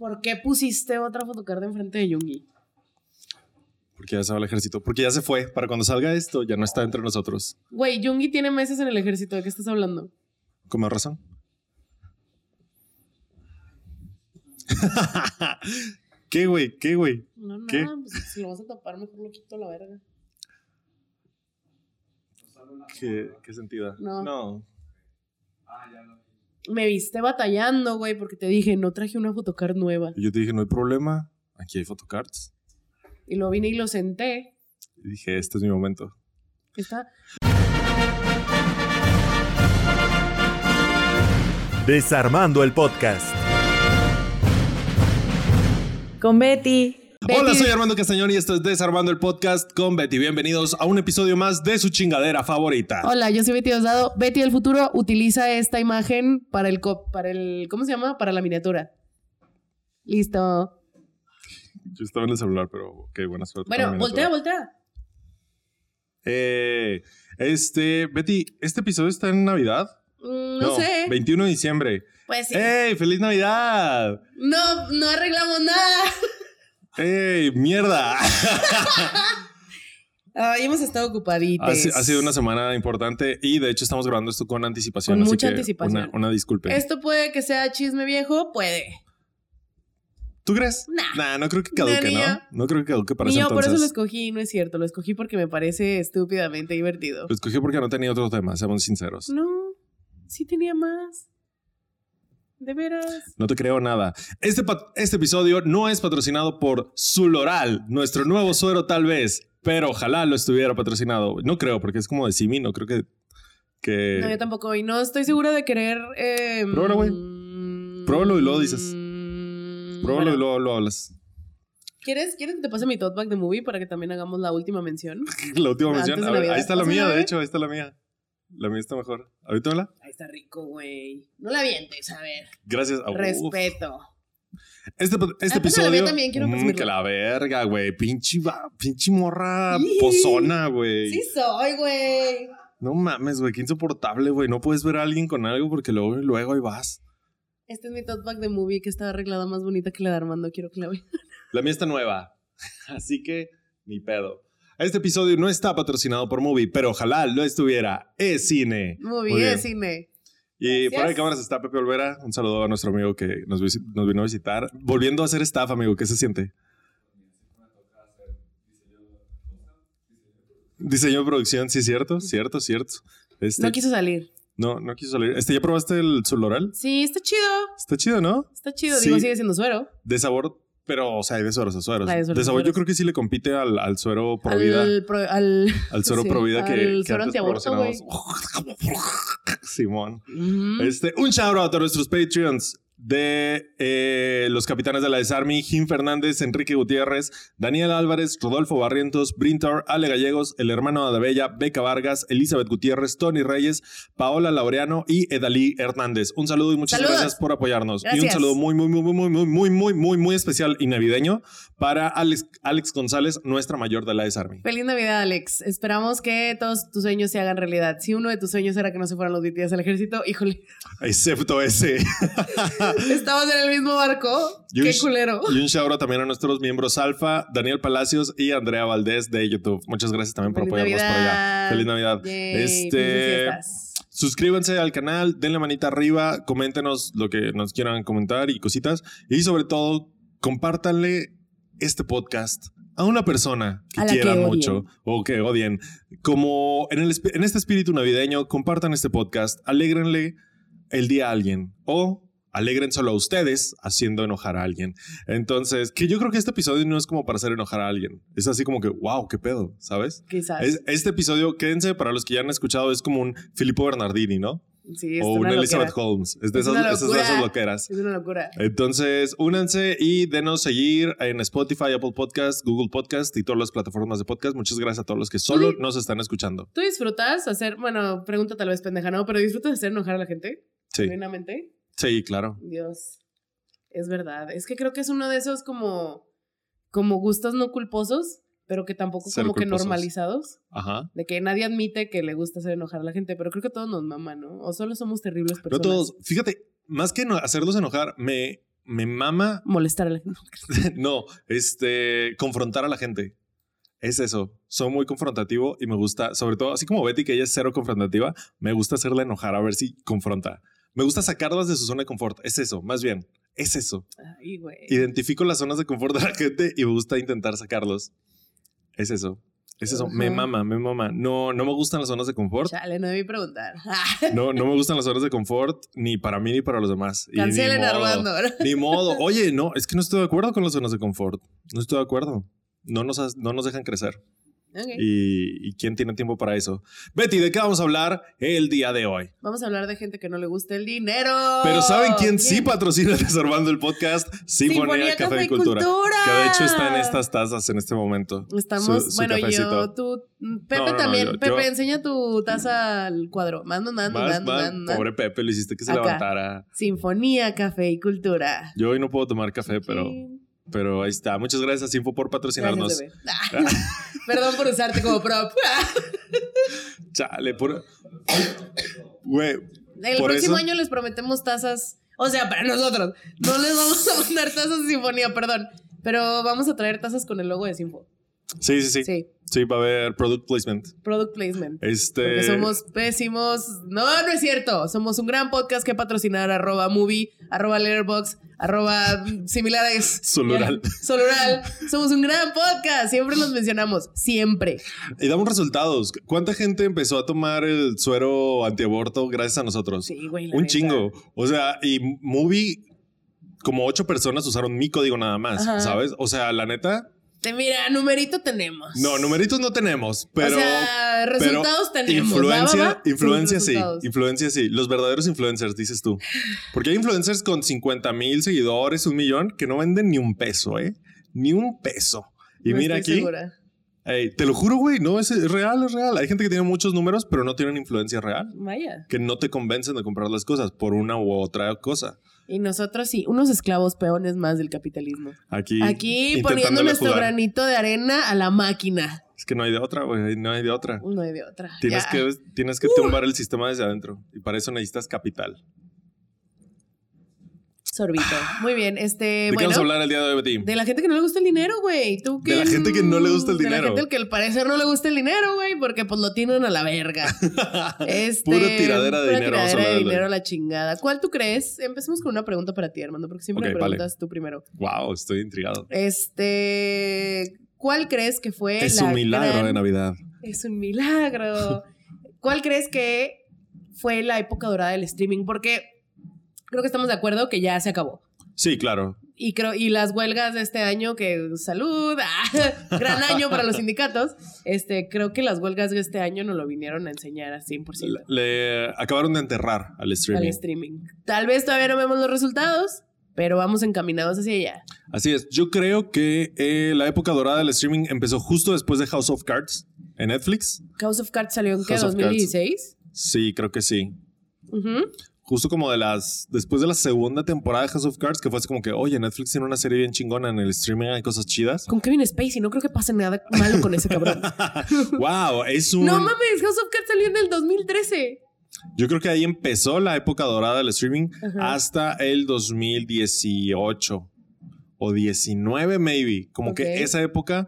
¿Por qué pusiste otra photocard enfrente de Yungi? Porque ya se va al ejército. Porque ya se fue. Para cuando salga esto, ya no está entre nosotros. Güey, Yungi tiene meses en el ejército. ¿De qué estás hablando? Con más razón. ¿Qué, güey? ¿Qué, güey? No, no, ¿Qué? pues si lo vas a tapar, mejor lo quito a la verga. ¿Qué, qué sentido? No. No. Me viste batallando, güey, porque te dije, no traje una photocard nueva. Y Yo te dije, no hay problema. Aquí hay photocards. Y lo vine y lo senté. Y dije, este es mi momento. Está. Desarmando el podcast. Con Betty. Hola, soy Armando Castañón y esto es Desarmando el Podcast con Betty. Bienvenidos a un episodio más de su chingadera favorita. Hola, yo soy Betty Osdado. Betty del futuro utiliza esta imagen para el, co- para el. ¿Cómo se llama? Para la miniatura. Listo. Yo estaba en el celular, pero ok, buena suerte. Bueno, voltea, voltea. Eh, este, Betty, ¿este episodio está en Navidad? Mm, no, sé. 21 de diciembre. Pues sí. ¡Ey! ¡Feliz Navidad! No, no arreglamos nada. ¡Ey! ¡Mierda! Ay, hemos estado ocupaditos. ha, si- ha sido una semana importante y de hecho estamos grabando esto con anticipación. Con así mucha que anticipación. Una, una disculpe. Esto puede que sea chisme viejo, puede. ¿Tú crees? Nah. Nah, no creo que caduque, ¿no? No creo que caduque para Ni yo por eso lo entonces. escogí, no es cierto. Lo escogí porque me parece estúpidamente divertido. Lo escogí porque no tenía otro tema, seamos sinceros. No, sí tenía más. De veras. No te creo nada. Este, este episodio no es patrocinado por Zuloral, nuestro nuevo suero tal vez, pero ojalá lo estuviera patrocinado. No creo, porque es como de Simi, no creo que... que... No, yo tampoco. Y no estoy segura de querer. Eh, Pruébalo, güey. mm, Pruébalo y luego dices. mm, Pruébalo bueno. y luego lo hablas. ¿Quieres, ¿Quieres que te pase mi tote bag de movie para que también hagamos la última mención? La última mención. ver, ahí está la ¿Vas a mía, de hecho, ahí está la mía. La mía está mejor. ¿Ahorita la? Ahí está rico, güey. No la vientes, a ver. Gracias. a Respeto. Este, este Ah, la mía episodio. también, quiero Mm, presumirlo. que la verga, güey. Pinche, pinche morra Sí. pozona, güey. Sí soy, güey. No mames, güey. Qué insoportable, güey. No puedes ver a alguien con algo porque luego, luego ahí vas. Este es mi tote bag de movie que está arreglada más bonita que la de Armando. Quiero que la vean. La mía está nueva. Así que, ni pedo. Este episodio no está patrocinado por Movie, pero ojalá lo estuviera. Es cine. Movie, Muy bien. es cine. Y Gracias. fuera de cámaras está Pepe Olvera. Un saludo a nuestro amigo que nos, vino a visitar. Volviendo a ser staff, amigo, ¿qué se siente? Diseño de producción, sí, cierto, cierto, cierto. Este, No quiso salir. no, no quiso salir. Este, ¿ya probaste el Soloral? Sí, está chido. Está chido, ¿no? Está chido. Sí. Digo, sigue siendo suero. De sabor, pero, o sea, hay de sueros a sueros. De De, sabor, yo creo que sí le compite al, al suero Provida. Al, pro- al, Al suero Sí, Provida que, al que suero antiaborto, güey. Simón. Ujú. Este, un shout out a nuestros Patreons de eh, los capitanes de la Desarmy, Jim Fernández, Enrique Gutiérrez, Daniel Álvarez, Rodolfo Barrientos, Brintar, Ale Gallegos, el hermano de Bella, Beca Vargas, Elizabeth Gutiérrez, Tony Reyes, Paola Laureano y Edalí Hernández. Un saludo y muchas Saludos. gracias por apoyarnos. Y un saludo muy, muy, muy, muy, muy, muy, muy, muy, muy, muy especial y navideño para Alex, Alex González, nuestra mayor de la Desarmy. Feliz Navidad, Alex. Esperamos que todos tus sueños se hagan realidad. Si uno de tus sueños era que no se fueran los BTS al ejército, híjole, Excepto ese. estamos en el mismo barco. Y Qué culero. Y un shout out también a nuestros miembros Alfa, Daniel Palacios y Andrea Valdés de YouTube. Muchas gracias también por Feliz apoyarnos por allá. Navidad. Feliz Navidad. Yay, este, suscríbanse al canal, denle manita arriba, coméntenos lo que nos quieran comentar y cositas. Y sobre todo, compártanle este podcast a una persona que quieran mucho o que odien. Como en, el, en este espíritu navideño, compartan este podcast, alégrenle el día a alguien o alegren solo a ustedes haciendo enojar a alguien. Entonces, que yo creo que este episodio no es como para hacer enojar a alguien. Es así como que, wow, qué pedo, ¿sabes? Quizás. Es- este episodio, quédense, para los que ya han escuchado, es como un Filippo Bernardini, ¿no? sí, es o una Elizabeth locura. Holmes. Es de Es esas, esas, esas loqueras. Es una locura. Entonces, únanse y denos seguir en Spotify, Apple Podcast, Google Podcast y todas las plataformas de podcast. Muchas gracias a todos los que solo nos están escuchando. ¿Tú disfrutas hacer, bueno, pregunta tal vez pendeja, ¿no? Pero disfrutas hacer enojar a la gente? Sí, Genuinamente. Sí, claro. Dios. Es verdad. Es que creo que es uno de esos como, como gustos no culposos, pero que tampoco Ser como que culposos. normalizados. Ajá. De que nadie admite que le gusta hacer enojar a la gente, pero creo que todos nos maman, ¿no? O solo somos terribles personas. No todos. Fíjate, más que no hacerlos enojar, me, me mama, Molestar a la gente. no, este, confrontar a la gente. Es eso. Soy muy confrontativo y me gusta, sobre todo, así como Betty, que ella es cero confrontativa, me gusta hacerla enojar a ver si confronta. Me gusta sacarlas de su zona de confort. Es eso, más bien. Es eso. Ay, güey. Identifico las zonas de confort de la gente y me gusta intentar sacarlos. Es eso. Es eso. Me mama, me mama. No, no me gustan las zonas de confort. Chale, no debí preguntar. No, no me gustan las zonas de confort ni para mí ni para los demás. Cancelen. Armando. Ni modo. Oye, no, es que no estoy de acuerdo con las zonas de confort. No estoy de acuerdo. No nos, no nos dejan crecer. Y, y quién tiene tiempo para eso. Betty, ¿de qué vamos a hablar el día de hoy? Vamos a hablar de gente que no le gusta el dinero. Pero ¿saben quién sí patrocina Desarmando el podcast? Sinfonía, Café, y Cultura. Que de hecho está en estas tazas en este momento. Estamos, Su- su bueno, cafecito. yo, tú, mm, Pepe No, no, no, también. yo- Pepe, yo- enseña tu taza al cuadro. Mando, mando, mando, mando. Pobre Pepe, lo hiciste que se Acá. levantara. Sinfonía, café y cultura. Yo hoy no puedo tomar café, pero. Pero ahí está. Muchas gracias, Info, por patrocinarnos. Gracias, Perdón por usarte como prop. Chale, por. Güey, El Por próximo eso- año les prometemos tazas. O sea, para nosotros. No les vamos a mandar tazas de sinfonía, perdón. Pero vamos a traer tazas con el logo de Sinfo. Sí, sí, sí, sí. Sí. va a haber product placement. Product placement. Este. Porque somos pésimos. No, no es cierto. Somos un gran podcast que patrocinar arroba movie, arroba letterbox, arroba similares. Solural. Ya, Solural. Somos un gran podcast. Siempre los mencionamos. Siempre. Y damos resultados. ¿Cuánta gente empezó a tomar el suero antiaborto gracias a nosotros? Sí, güey. la Un neta. chingo. O sea, y Movie, como ocho personas usaron mi código nada más, Ajá. ¿sabes? O sea, la neta, Te mira, numerito tenemos. no, numeritos no tenemos, pero. o sea, resultados pero tenemos. Influencia, ¿va, va, va? influencia sí, influencia sí. Los verdaderos influencers, dices tú. Porque hay influencers con 50 mil seguidores, un millón, que no venden ni un peso, ¿eh? Ni un peso. Y No mira estoy aquí, segura. te lo juro, güey, no, es, es real, es real. Hay gente que tiene muchos números, pero no tienen influencia real. Vaya. Que no te convencen de comprar las cosas por una u otra cosa. Y nosotros sí, unos esclavos peones más del capitalismo. Aquí, Aquí poniendo nuestro jugar. granito de arena a la máquina. Es que no hay de otra, güey, no hay de otra. No hay de otra. Tienes Ya. que, tienes que tumbar el sistema desde adentro. Y para eso necesitas capital. Sorbito. Muy bien. Este, ¿De qué vamos a hablar el día de hoy, Betty? De la gente que no le gusta el dinero, güey. ¿Tú De la gente que no le gusta el De la dinero. gente que al parecer no le gusta el dinero, güey, porque pues lo tienen a la verga. Este, Pura tiradera de pura dinero, vamos a tiradera de dinero a la chingada. ¿Cuál tú crees? Empecemos con una pregunta para ti, Armando, porque siempre me vale. preguntas tú primero. wow, estoy intrigado. Este, ¿cuál crees que fue Es la un milagro gran- de Navidad. Es un milagro. ¿Cuál crees que fue la época dorada del streaming? Porque creo que estamos de acuerdo que ya se acabó. Sí, claro. Y creo, y las huelgas de este año, que salud, ah, gran año para los sindicatos. Este, creo que las huelgas de este año nos lo vinieron a enseñar al 100% Le acabaron de enterrar al streaming. al streaming. Tal vez todavía no vemos los resultados, pero vamos encaminados hacia allá. Así es. Yo creo que eh, la época dorada del streaming empezó justo después de House of Cards en Netflix. House of Cards salió en qué, House of Cards. 2016. Sí, creo que sí. Ujú. Justo como de las. Después de la segunda temporada de House of Cards, que fue así como que, oye, Netflix tiene una serie bien chingona en el streaming, hay cosas chidas. Con Kevin Spacey, no creo que pase nada malo con ese cabrón. wow, es un. No mames, House of Cards salió en el 2013. Yo creo que ahí empezó la época dorada del streaming Ajá. hasta el 2018 o 19, maybe. Como que esa época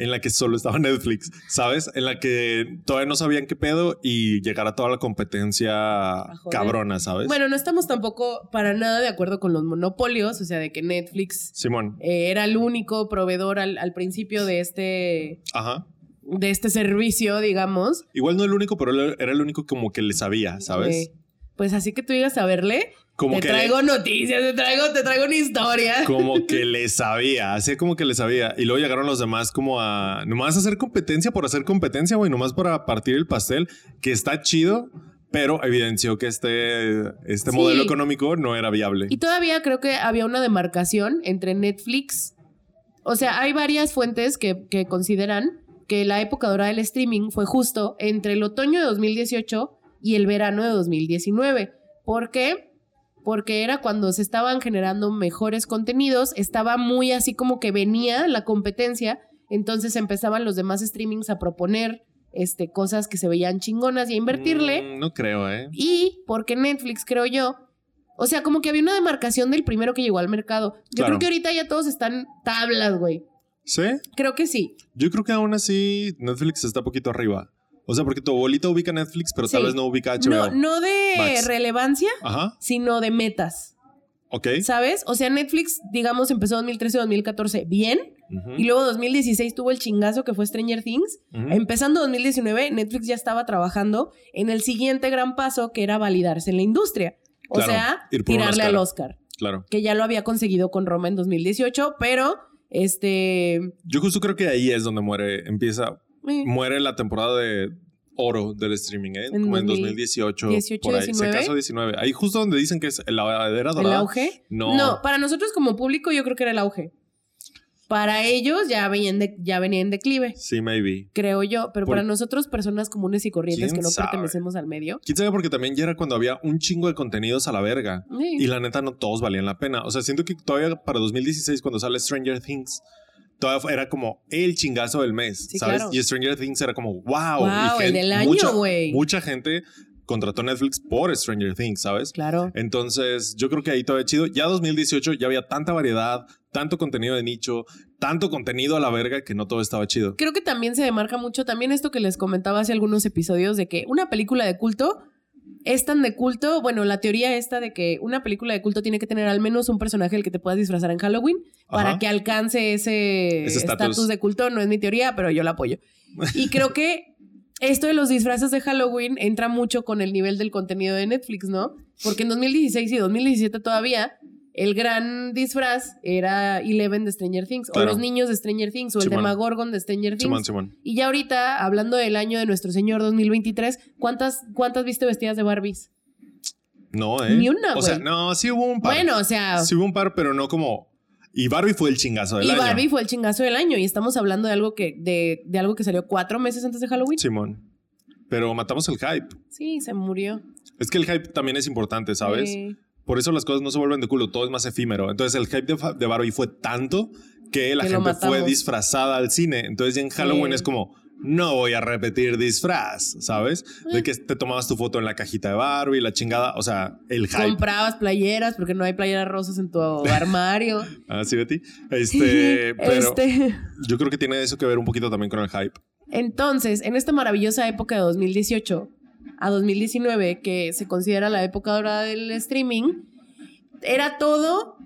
en la que solo estaba Netflix, ¿sabes? En la que todavía no sabían qué pedo y llegara toda la competencia cabrona, ¿sabes? Bueno, no estamos tampoco para nada de acuerdo con los monopolios, o sea, de que Netflix Simón. eh, era el único proveedor al, al principio de este, Ajá. de este servicio, digamos. Igual no el único, pero era el único como que le sabía, ¿sabes? Eh, pues así que tú digas a verle, Como te que traigo noticias, te traigo, te traigo una historia. como que le sabía, hacía como que le sabía. Y luego llegaron los demás como a nomás hacer competencia por hacer competencia, güey, nomás para partir el pastel, que está chido, pero evidenció que este, este Sí. modelo económico no era viable. Y todavía creo que había una demarcación entre Netflix. O sea, hay varias fuentes que, que consideran que la época dorada del streaming fue justo entre el otoño de 2018 y el verano de 2019. ¿Por qué? Porque era cuando se estaban generando mejores contenidos, estaba muy así como que venía la competencia, entonces empezaban los demás streamings a proponer este, cosas que se veían chingonas y a invertirle. Mm, no creo, ¿eh? Y porque Netflix, creo yo, O sea, como que había una demarcación del primero que llegó al mercado. Yo Claro. creo que ahorita ya todos están tablas, güey. ¿Sí? Creo que sí. Yo creo que aún así Netflix está poquito arriba. O sea, porque tu abuelita ubica Netflix, pero tal vez no ubica HBO. No, no de Max. relevancia, Ajá, sino de metas. ok. ¿Sabes? O sea, Netflix, digamos, empezó 2013-2014 bien. Y luego 2016 tuvo el chingazo que fue Stranger Things. ujú. Empezando 2019, Netflix ya estaba trabajando en el siguiente gran paso que era validarse en la industria. O Claro, sea, tirarle al Oscar. Claro. Que ya lo había conseguido con Roma en 2018, pero este. Yo justo creo que ahí es donde muere, empieza, muere la temporada de oro del streaming, ¿eh? En Como en 2000, 2018. 18, por ahí. Se 19. casó 19. Ahí justo donde dicen que es la era ¿El dorada. auge? No. para nosotros como público yo creo que era el auge. Para ellos ya venían de, ya venía en declive, Sí, maybe. creo yo. Pero Por- para nosotros, personas comunes y corrientes ¿Quién que no sabe? pertenecemos al medio. ¿Quién sabe? Porque también ya era cuando había un chingo de contenidos a la verga. Y la neta no todos valían la pena. O sea, siento que todavía para 2016 cuando sale Stranger Things, todavía era como el chingazo del mes, Sí, ¿sabes? claro. Y Stranger Things era como, wow. Wow, y el año, mucha-. Mucha gente contrató Netflix por Stranger Things, ¿sabes? Claro. Entonces, yo creo que ahí todavía chido. Ya 2018 ya había tanta variedad, tanto contenido de nicho, tanto contenido a la verga que no todo estaba chido. Creo que también se demarca mucho también esto que les comentaba hace algunos episodios de que una película de culto es tan de culto, bueno, la teoría esta de que una película de culto tiene que tener al menos un personaje del que te puedas disfrazar en Halloween para que alcance ese estatus de culto, no es mi teoría, pero yo la apoyo. Y creo que esto de los disfraces de Halloween entra mucho con el nivel del contenido de Netflix, ¿no? Porque en 2016 y 2017 todavía el gran disfraz era Eleven de Stranger Things, o los niños de Stranger Things, o el. Demagorgon de Stranger Things. Simón, Simón. Y ya ahorita, hablando del año de nuestro señor 2023, ¿cuántas, cuántas viste vestidas de Barbies? No, ¿eh? Ni una, O sea, no, sí hubo un par. Bueno, o sea, Sí hubo un par, pero no como... Y Barbie fue el chingazo del y año. Barbie fue el chingazo del año y estamos hablando de algo que, de, de algo que salió cuatro meses antes de Halloween. Simón. Pero matamos el hype. Sí, se murió. Es que el hype también es importante, ¿sabes? Eh, Por eso las cosas no se vuelven de culo, todo es más efímero. Entonces el hype de, de Barbie fue tanto que la Que gente fue disfrazada al cine. Entonces ya en Halloween Sí. es como, no voy a repetir disfraz, ¿sabes? De que te tomabas tu foto en la cajita de Barbie, la chingada, o sea, el hype. comprabas playeras porque no hay playeras rosas en tu armario. Ah, sí, Betty. Este, pero Este, yo creo que tiene eso que ver un poquito también con el hype. Entonces, en esta maravillosa época de 2018 a 2019, que se considera la época dorada del streaming, era todo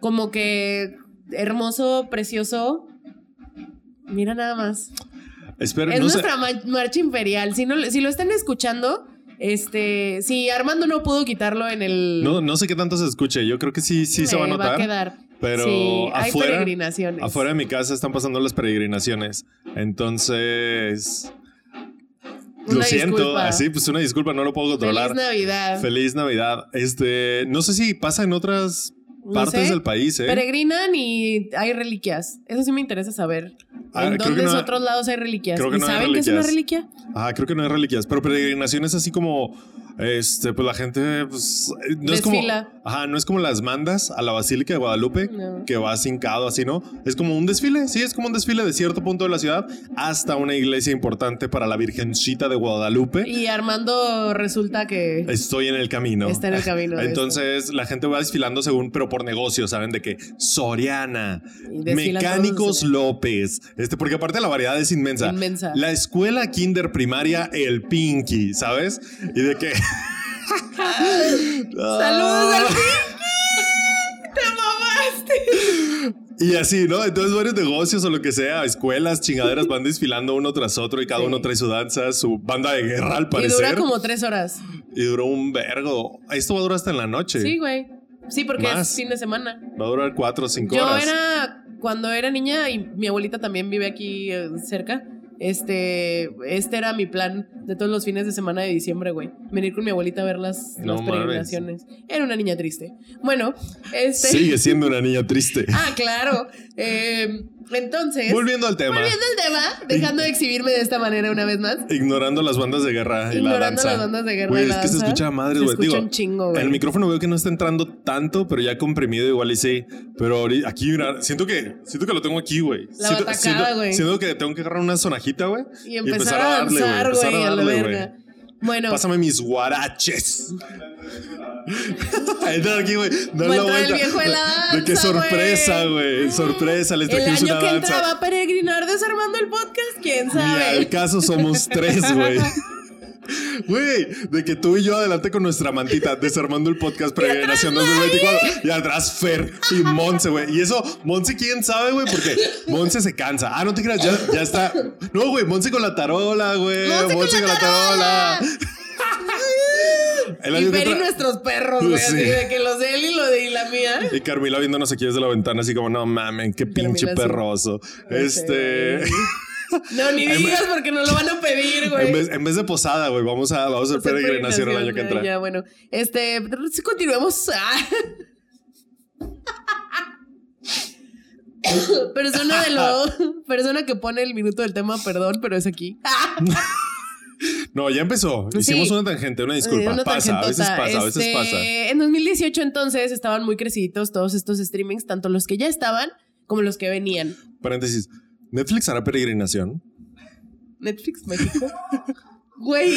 como que hermoso, precioso. Mira nada más. Espero, Es no nuestra ma- marcha imperial. Si, no, si lo están escuchando, este, si Armando no pudo quitarlo en el... No, no sé qué tanto se escuche. Yo creo que sí, sí se va a notar. quedar. Pero sí, hay afuera, peregrinaciones. afuera de mi casa están pasando las peregrinaciones. Entonces, lo siento. disculpa. Así, pues una disculpa, no lo puedo controlar. Feliz Navidad. Feliz Navidad. Este, no sé si pasa en otras No partes sé. del país, ¿eh? Peregrinan y hay reliquias. Eso sí me interesa saber. Ah, ¿En dónde que no- otros lados hay reliquias? creo que ¿Y no hay saben qué es una reliquia? Ah, creo que no hay reliquias, pero peregrinaciones así como, este, pues la gente, pues, no es como, ajá, no es como las mandas a la Basílica de Guadalupe, No. que va hincado así, ¿no? Es como un desfile, sí, es como un desfile de cierto punto de la ciudad hasta una iglesia importante para la Virgencita de Guadalupe. Y Armando resulta que Estoy en el camino. está en el camino. Entonces la gente va desfilando según, pero por negocio, ¿saben? De que Soriana, Mecánicos López, este, porque aparte la variedad es inmensa. Inmensa. La escuela kinder primaria El Pinky, ¿sabes? Y de que... ¡Saludos al ¡Te mamaste! Y así, ¿no? Entonces varios negocios o lo que sea, escuelas, chingaderas van desfilando uno tras otro y cada Sí. uno trae su danza, su banda de guerra al Y parecer. dura como tres horas. Y duró un vergo. Esto va a durar hasta en la noche. Sí, güey. Sí, porque Más. es fin de semana. Va a durar cuatro o cinco Yo horas. era, cuando era niña, y mi abuelita también vive aquí eh, cerca, este, este era mi plan de todos los fines de semana de diciembre, güey. Venir con mi abuelita a ver las, No las peregrinaciones. Era una niña triste. Bueno, este... Sigue siendo una niña triste. Ah, claro. Eh, entonces, Volviendo al tema. volviendo al tema, dejando de exhibirme de esta manera una vez más. Ignorando las bandas de guerra y la danza. las bandas de guerra Güey, y la es que se escucha madre, güey. Digo, un chingo, güey. el micrófono veo que no está entrando tanto, pero ya comprimido igual y sí. Pero aquí, mira, siento que, siento que lo tengo aquí, güey. La siento, batacada, güey. Siento que tengo que agarrar una sonajita, güey. Y empezar, a darle, danzar, empezar güey, a darle, verga. Bueno, Pásame mis guaraches. Entra aquí, güey. La entrar el vuelta. viejo de la De que danza, sorpresa, güey. Sorpresa, les El trajimos año una que danza. entra va a peregrinar desarmando el podcast, quién sabe. al caso somos tres, güey. Güey, de que tú y yo adelante con nuestra mantita, desarmando el podcast Peregrinación 2024. Y atrás Fer y Monse, güey. Y eso, Monse, quién sabe, güey, porque Monse se cansa. Ah, no te creas, ya, ya está. No, güey, Monse con la tarola, güey. Monse con con la la tarola. Y Fer y nuestros perros, güey. Sí. Así de que los de él y lo de y la mía. Y Carmila viéndonos aquí desde la ventana, así como, no mamen, qué Carmila, pinche sí. perroso. Este. No, ni digas porque no lo van a pedir, güey. En vez, en vez de posada, güey, vamos a, vamos a hacer peregrinación el año que entra. Ya, bueno. Este, sí, continuemos. Persona de lo persona que pone el minuto del tema, perdón, pero es aquí. No, ya empezó. Sí. Hicimos una tangente, una disculpa. una pasa, a veces pasa, a veces Este, pasa. En 2018 entonces estaban muy creciditos todos estos streamings, tanto los que ya estaban como los que venían. Paréntesis. ¿Netflix hará peregrinación? Netflix México. Güey,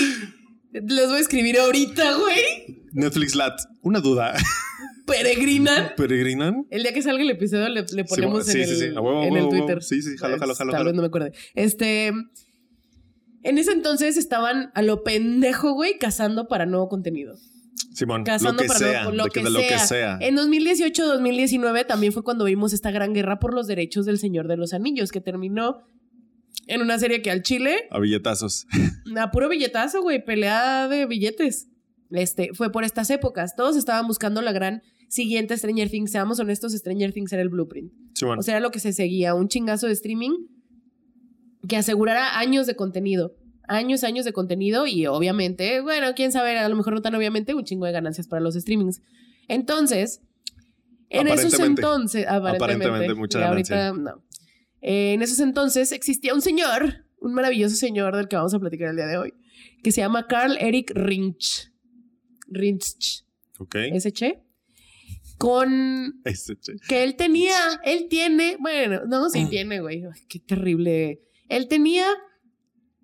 les voy a escribir ahorita, güey. Netflix Lat. Una duda. Peregrinan. ¿Peregrinan? El día que salga el episodio le, le ponemos sí, en, sí, el, sí. En huevo, el. Twitter. Sí, sí, jalo, jalo, jalo, Tal vez no me acuerde. Este. En ese entonces estaban a lo pendejo, güey, cazando para nuevo contenido. Simón, lo Cazando que para sea. nuevo, lo de, que, que de lo que sea. En 2018-2019 también fue cuando vimos esta gran guerra por los derechos del Señor de los Anillos, que terminó en una serie que al Chile, A billetazos. a puro billetazo, güey, pelea de billetes. Este, fue por estas épocas. Todos estaban buscando la gran siguiente Stranger Things. Seamos honestos, Stranger Things era el blueprint. Simón. O sea, era lo que se seguía, un chingazo de streaming que asegurara años de contenido. Años, años de contenido y obviamente, bueno, quién sabe, a lo mejor no tan obviamente, un chingo de ganancias para los streamings. Entonces, en esos entonces, aparentemente, Aparentemente, mucha ahorita no. Eh, en esos entonces existía un señor, un maravilloso señor del que vamos a platicar el día de hoy, que se llama Carl Eric Rinch. Rinch, ok. che, con che. que él tenía, él tiene, bueno, no, sí tiene, güey, qué terrible. Él tenía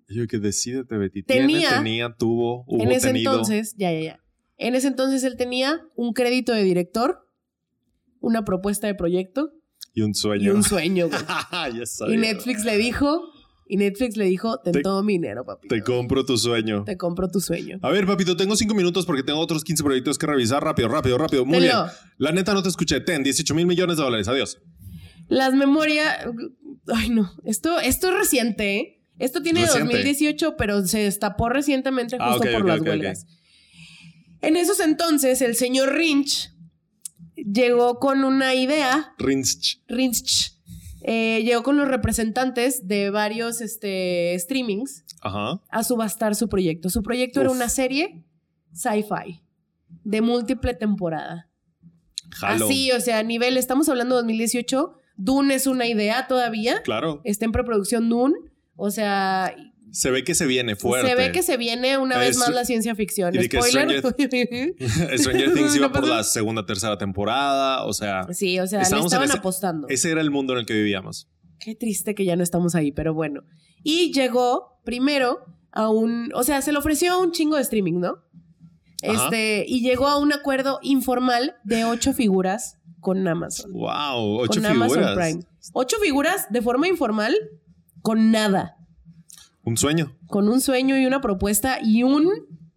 Yo que decídete, Betty. Tiene, Tenía- tenía, tuvo, hubo en ese tenido. entonces, ya, ya, ya. En ese entonces él tenía un crédito de director, una propuesta de proyecto Y un y sueño. un sueño, güey. ya sabía. y Netflix le dijo, y Netflix le dijo, ten Te- todo mi dinero, papi. Te compro tu sueño. Te compro tu sueño. A ver, papito, tengo cinco minutos porque tengo otros 15 proyectos que revisar. Rápido, rápido, rápido. Muy bien. Tenlo. La neta no te escuché. Ten, 18 mil millones de dólares. Adiós. Las memorias, ay no, esto, esto es reciente, ¿eh? Esto tiene Reciente. 2018, pero se destapó recientemente Ah, justo por las huelgas. En esos entonces, el señor Rinch llegó con una idea. Rinch. Rinch eh, llegó con los representantes de varios este, streamings Ajá. a subastar su proyecto. Su proyecto era una serie sci-fi de múltiple temporada. Jalo. Así, o sea, a nivel, estamos hablando de 2018. Dune es una idea todavía. Claro. Está en preproducción Dune. O sea, Se ve que se viene fuerte. se ve que se viene una vez Es- más la ciencia ficción. y Spoiler. Stranger Things iba No por la segunda, tercera temporada. O sea, sí, o sea, le estaban ese- apostando. ese era el mundo en el que vivíamos. Qué triste que ya no estamos ahí, pero bueno. Y llegó primero a un, o sea, se le ofreció un chingo de streaming, ¿no? Ajá. Este, y llegó a un acuerdo informal de ocho figuras con Amazon. Wow, ocho con figuras. Amazon Prime. Ocho figuras de forma informal con nada. Un sueño. Con un sueño y una propuesta y un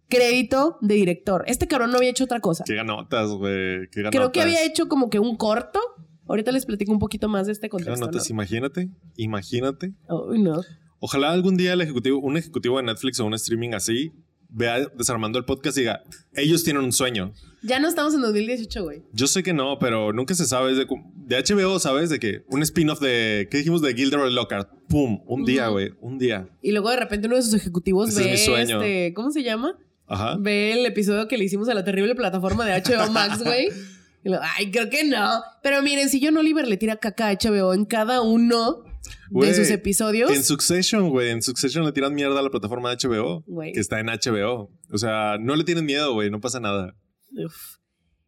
crédito de director. Este cabrón no había hecho otra cosa. Qué ganotas, güey. Qué ganotas. Creo que había hecho como que un corto. Ahorita les platico un poquito más de este Qué contexto. ganotas. Imagínate. Imagínate. Uy, no. Ojalá algún día el ejecutivo, un ejecutivo de Netflix o un streaming así vea desarmando el podcast y diga, ellos tienen un sueño. Ya no estamos en 2018, güey. Yo sé que no, pero nunca se sabe. De, de HBO, ¿sabes? De que un spin-off de, ¿qué dijimos? De Gilderoy Lockhart. ¡Pum! Un día, güey. Un día. Y luego de repente uno de sus ejecutivos Ese es ve mi sueño. este, ¿cómo se llama? Ajá. Ve el episodio que le hicimos a la terrible plataforma de HBO Max, güey. Y lo, Ay, creo que no. Pero miren, si John Oliver le tira caca a HBO en cada uno de sus episodios. En Succession, güey. En Succession le tiran mierda a la plataforma de HBO. Güey. Que está en HBO. O sea, no le tienen miedo, güey. No pasa nada.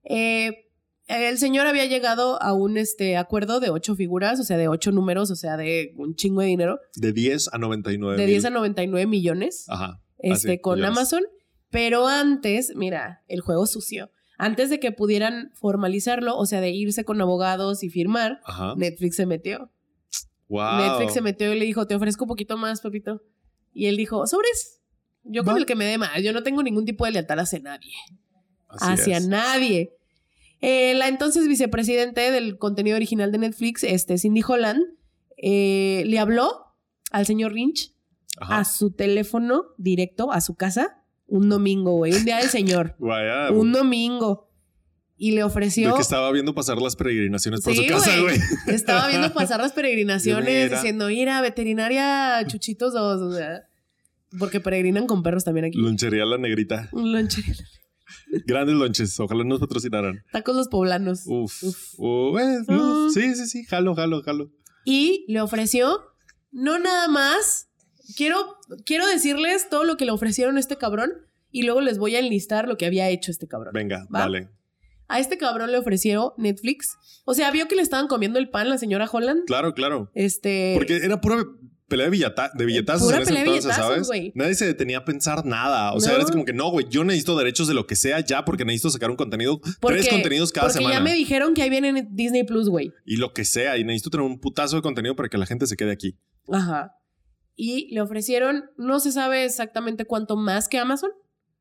Eh, el señor había llegado a un este, acuerdo de ocho figuras, o sea, de ocho números, o sea, de un chingo de dinero, De 10 a 99. de mil. 10 a 99 millones Ajá. este, así, con millones. Amazon. Pero antes, mira, el juego sucio. Antes de que pudieran formalizarlo, o sea, de irse con abogados y firmar, Ajá. Netflix se metió. Wow. Netflix se metió y le dijo, te ofrezco un poquito más, papito. Y él dijo, sobres. Yo con Va. el que me dé más. Yo no tengo ningún tipo de lealtad hacia nadie. Así hacia es. nadie. Eh, la entonces vicepresidente del contenido original de Netflix, este, Cindy Holland, eh, le habló al señor Lynch Ajá. a su teléfono directo, a su casa, un domingo, güey. Un día del señor. Un domingo. Y le de ofreció. que estaba viendo pasar las peregrinaciones por Sí, su casa, güey. Estaba viendo pasar las peregrinaciones, diciendo, mira, veterinaria Chuchitos 2. O sea, porque peregrinan con perros también aquí. Lonchería la negrita. Lonchería. Grandes lonches. Ojalá nos patrocinaran. Tacos los poblanos. Uf. Uf. Eh, uf. Ah. Sí, sí, sí. Jalo, jalo, jalo. Y le ofreció, no nada más, quiero, quiero decirles todo lo que le ofrecieron a este cabrón y luego les voy a enlistar lo que había hecho este cabrón. Venga, ¿Va? dale. A este cabrón le ofreció Netflix. O sea, vio que le estaban comiendo el pan la señora Holland. Claro, claro. Este. Porque era pura pelea de, billeta- de billetazos Pura en ese entonces, billetazos, ¿sabes? Nadie se detenía a pensar nada. O sea, No. eres como que no, güey, yo necesito derechos de lo que sea ya porque necesito sacar un contenido, porque- tres contenidos cada porque semana. ya me dijeron que ahí viene en Disney Plus, güey. Y lo que sea. Y necesito tener un putazo de contenido para que la gente se quede aquí. Ajá. Y le ofrecieron, no se sabe exactamente cuánto más que Amazon.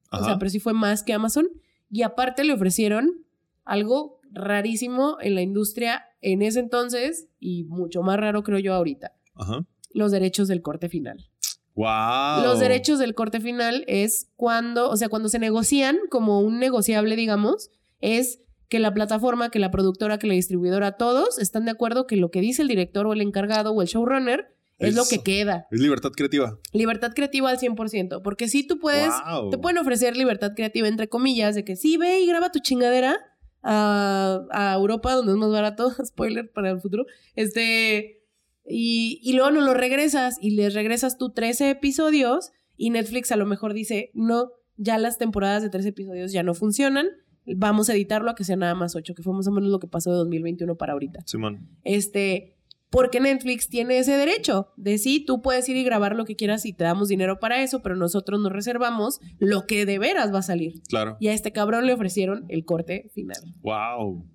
Ajá. O sea, pero sí fue más que Amazon. Y aparte le ofrecieron algo rarísimo en la industria en ese entonces y mucho más raro creo yo ahorita. Ajá. Los derechos del corte final. Wow. Los derechos del corte final es cuando, o sea, cuando se negocian como un negociable, digamos, es que la plataforma, que la productora, que la distribuidora, todos están de acuerdo que lo que dice el director o el encargado o el showrunner es, lo que queda. Es libertad creativa. Libertad creativa al 100%, porque si tú puedes, Wow. te pueden ofrecer libertad creativa entre comillas, de que sí, ve y graba tu chingadera a, a Europa, donde es más barato, spoiler para el futuro, este, y, y luego no lo regresas y les regresas tú 13 episodios y Netflix a lo mejor dice, no, ya las temporadas de 13 episodios ya no funcionan, vamos a editarlo a que sea nada más 8, que fue más o menos lo que pasó de 2021 para ahorita. Simón. Este, porque Netflix tiene ese derecho de sí, tú puedes ir y grabar lo que quieras y te damos dinero para eso, pero nosotros nos reservamos lo que de veras va a salir. Claro. Y a este cabrón le ofrecieron el corte final. Wow.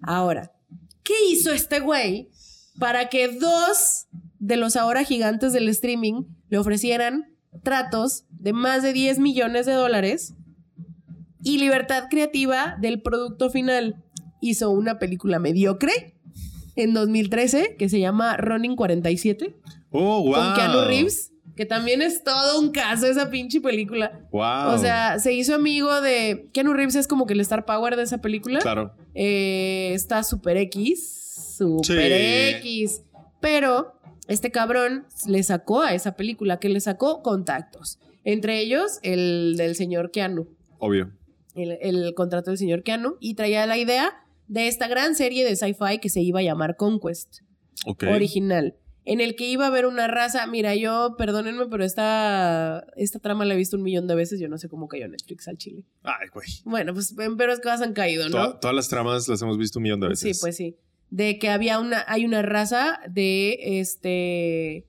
Ahora, ¿qué hizo este güey para que dos de los ahora gigantes del streaming le ofrecieran tratos de más de 10 millones de dólares y libertad creativa del producto final? Hizo una película mediocre en 2013 que se llama Running 47 Oh, wow. con Keanu Reeves, que también es todo un caso esa pinche película. Wow. O sea, se hizo amigo de Keanu Reeves es como que el star power de esa película. Claro. Eh, está super X, super Sí. X. Pero este cabrón le sacó a esa película, que le sacó contactos. Entre ellos, el del señor Keanu, Obvio. el, el contrato del señor Keanu, y traía la idea de esta gran serie de sci-fi que se iba a llamar Conquest, Ok. original, en el que iba a haber una raza. Mira, yo, perdónenme, pero esta, esta trama la he visto un millón de veces. Yo no sé cómo cayó Netflix al chile. Ay, güey. Bueno, pues pero es que han caído, ¿no? Toda- todas las tramas las hemos visto un millón de veces. Sí, pues sí. De que había una, hay una raza de este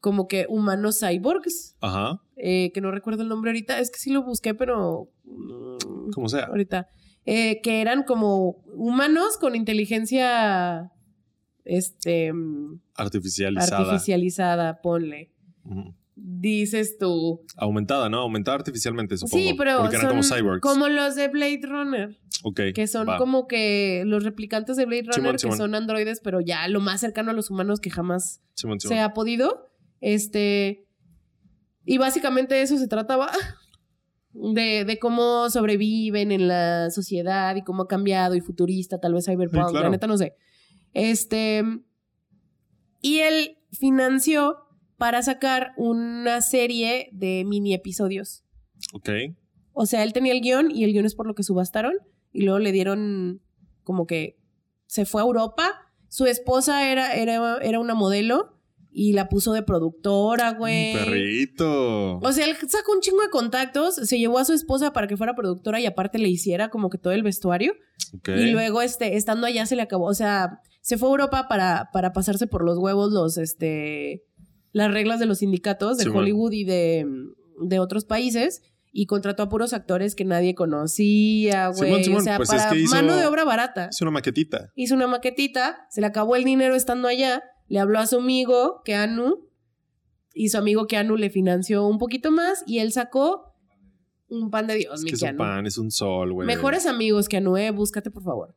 como que humanos cyborgs, Ajá. eh, que no recuerdo el nombre ahorita, es que sí lo busqué, pero mm, Como sea. ahorita, eh, que eran como humanos con inteligencia este mm, Artificializada. artificializada, ponle. Ujú. Dices tú. Aumentada, ¿no? Aumentada artificialmente, supongo. sí, pero Porque eran son como cyborgs. como los de Blade Runner. Ok. Que son va. como que los replicantes de Blade Runner, Simón, que Simón. son androides, pero ya lo más cercano a los humanos que jamás Simón. se ha podido. Este. Y básicamente de eso se trataba. De, de cómo sobreviven en la sociedad y cómo ha cambiado y futurista, tal vez cyberpunk, Sí, claro. la neta no sé. Este. Y él financió para sacar una serie de mini episodios. Ok. O sea, él tenía el guion y el guion es por lo que subastaron y luego le dieron como que se fue a Europa. Su esposa era, era, era una modelo y la puso de productora, güey. Un perrito. O sea, él sacó un chingo de contactos, se llevó a su esposa para que fuera productora y aparte le hiciera como que todo el vestuario. Ok. Y luego, este, estando allá se le acabó. O sea, se fue a Europa para, para pasarse por los huevos los, este, las reglas de los sindicatos de Sí, bueno. Hollywood y de, de otros países. y contrató a puros actores que nadie conocía, güey. O sea, pues es para que hizo- mano de obra barata. Es una maquetita. Hizo una maquetita, se le acabó el dinero estando allá, le habló a su amigo, Keanu, y su amigo Keanu le financió un poquito más y él sacó un pan de Dios, Es mi que es un pan, es un sol, güey. Mejores amigos, Keanu, eh, búscate por favor.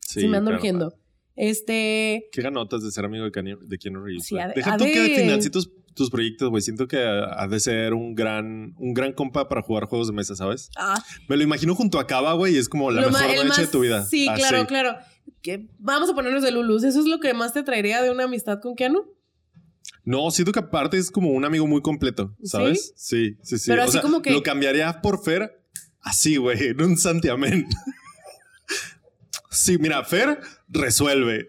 Sí, si me ando claro, urgiendo. Este, Qué ganotas de ser amigo de, Keanu- de Keanu Reeves. Sí, de- Deja tú que de- financie tus, tus proyectos, güey. Siento que ha de ser un gran, un gran compa para jugar juegos de mesa, ¿sabes? ah, Me lo imagino junto a Cava, güey, y es como la lo mejor noche más- de tu vida. Sí, Así. claro, claro. Que vamos a ponernos de Lulus. ¿Eso es lo que más te traería de una amistad con Keanu? No, siento que aparte es como un amigo muy completo, ¿sabes? Sí, sí, sí. Pero o así sea, como que- lo cambiaría por Fer así, güey, en un santiamén. Sí, mira, Fer resuelve,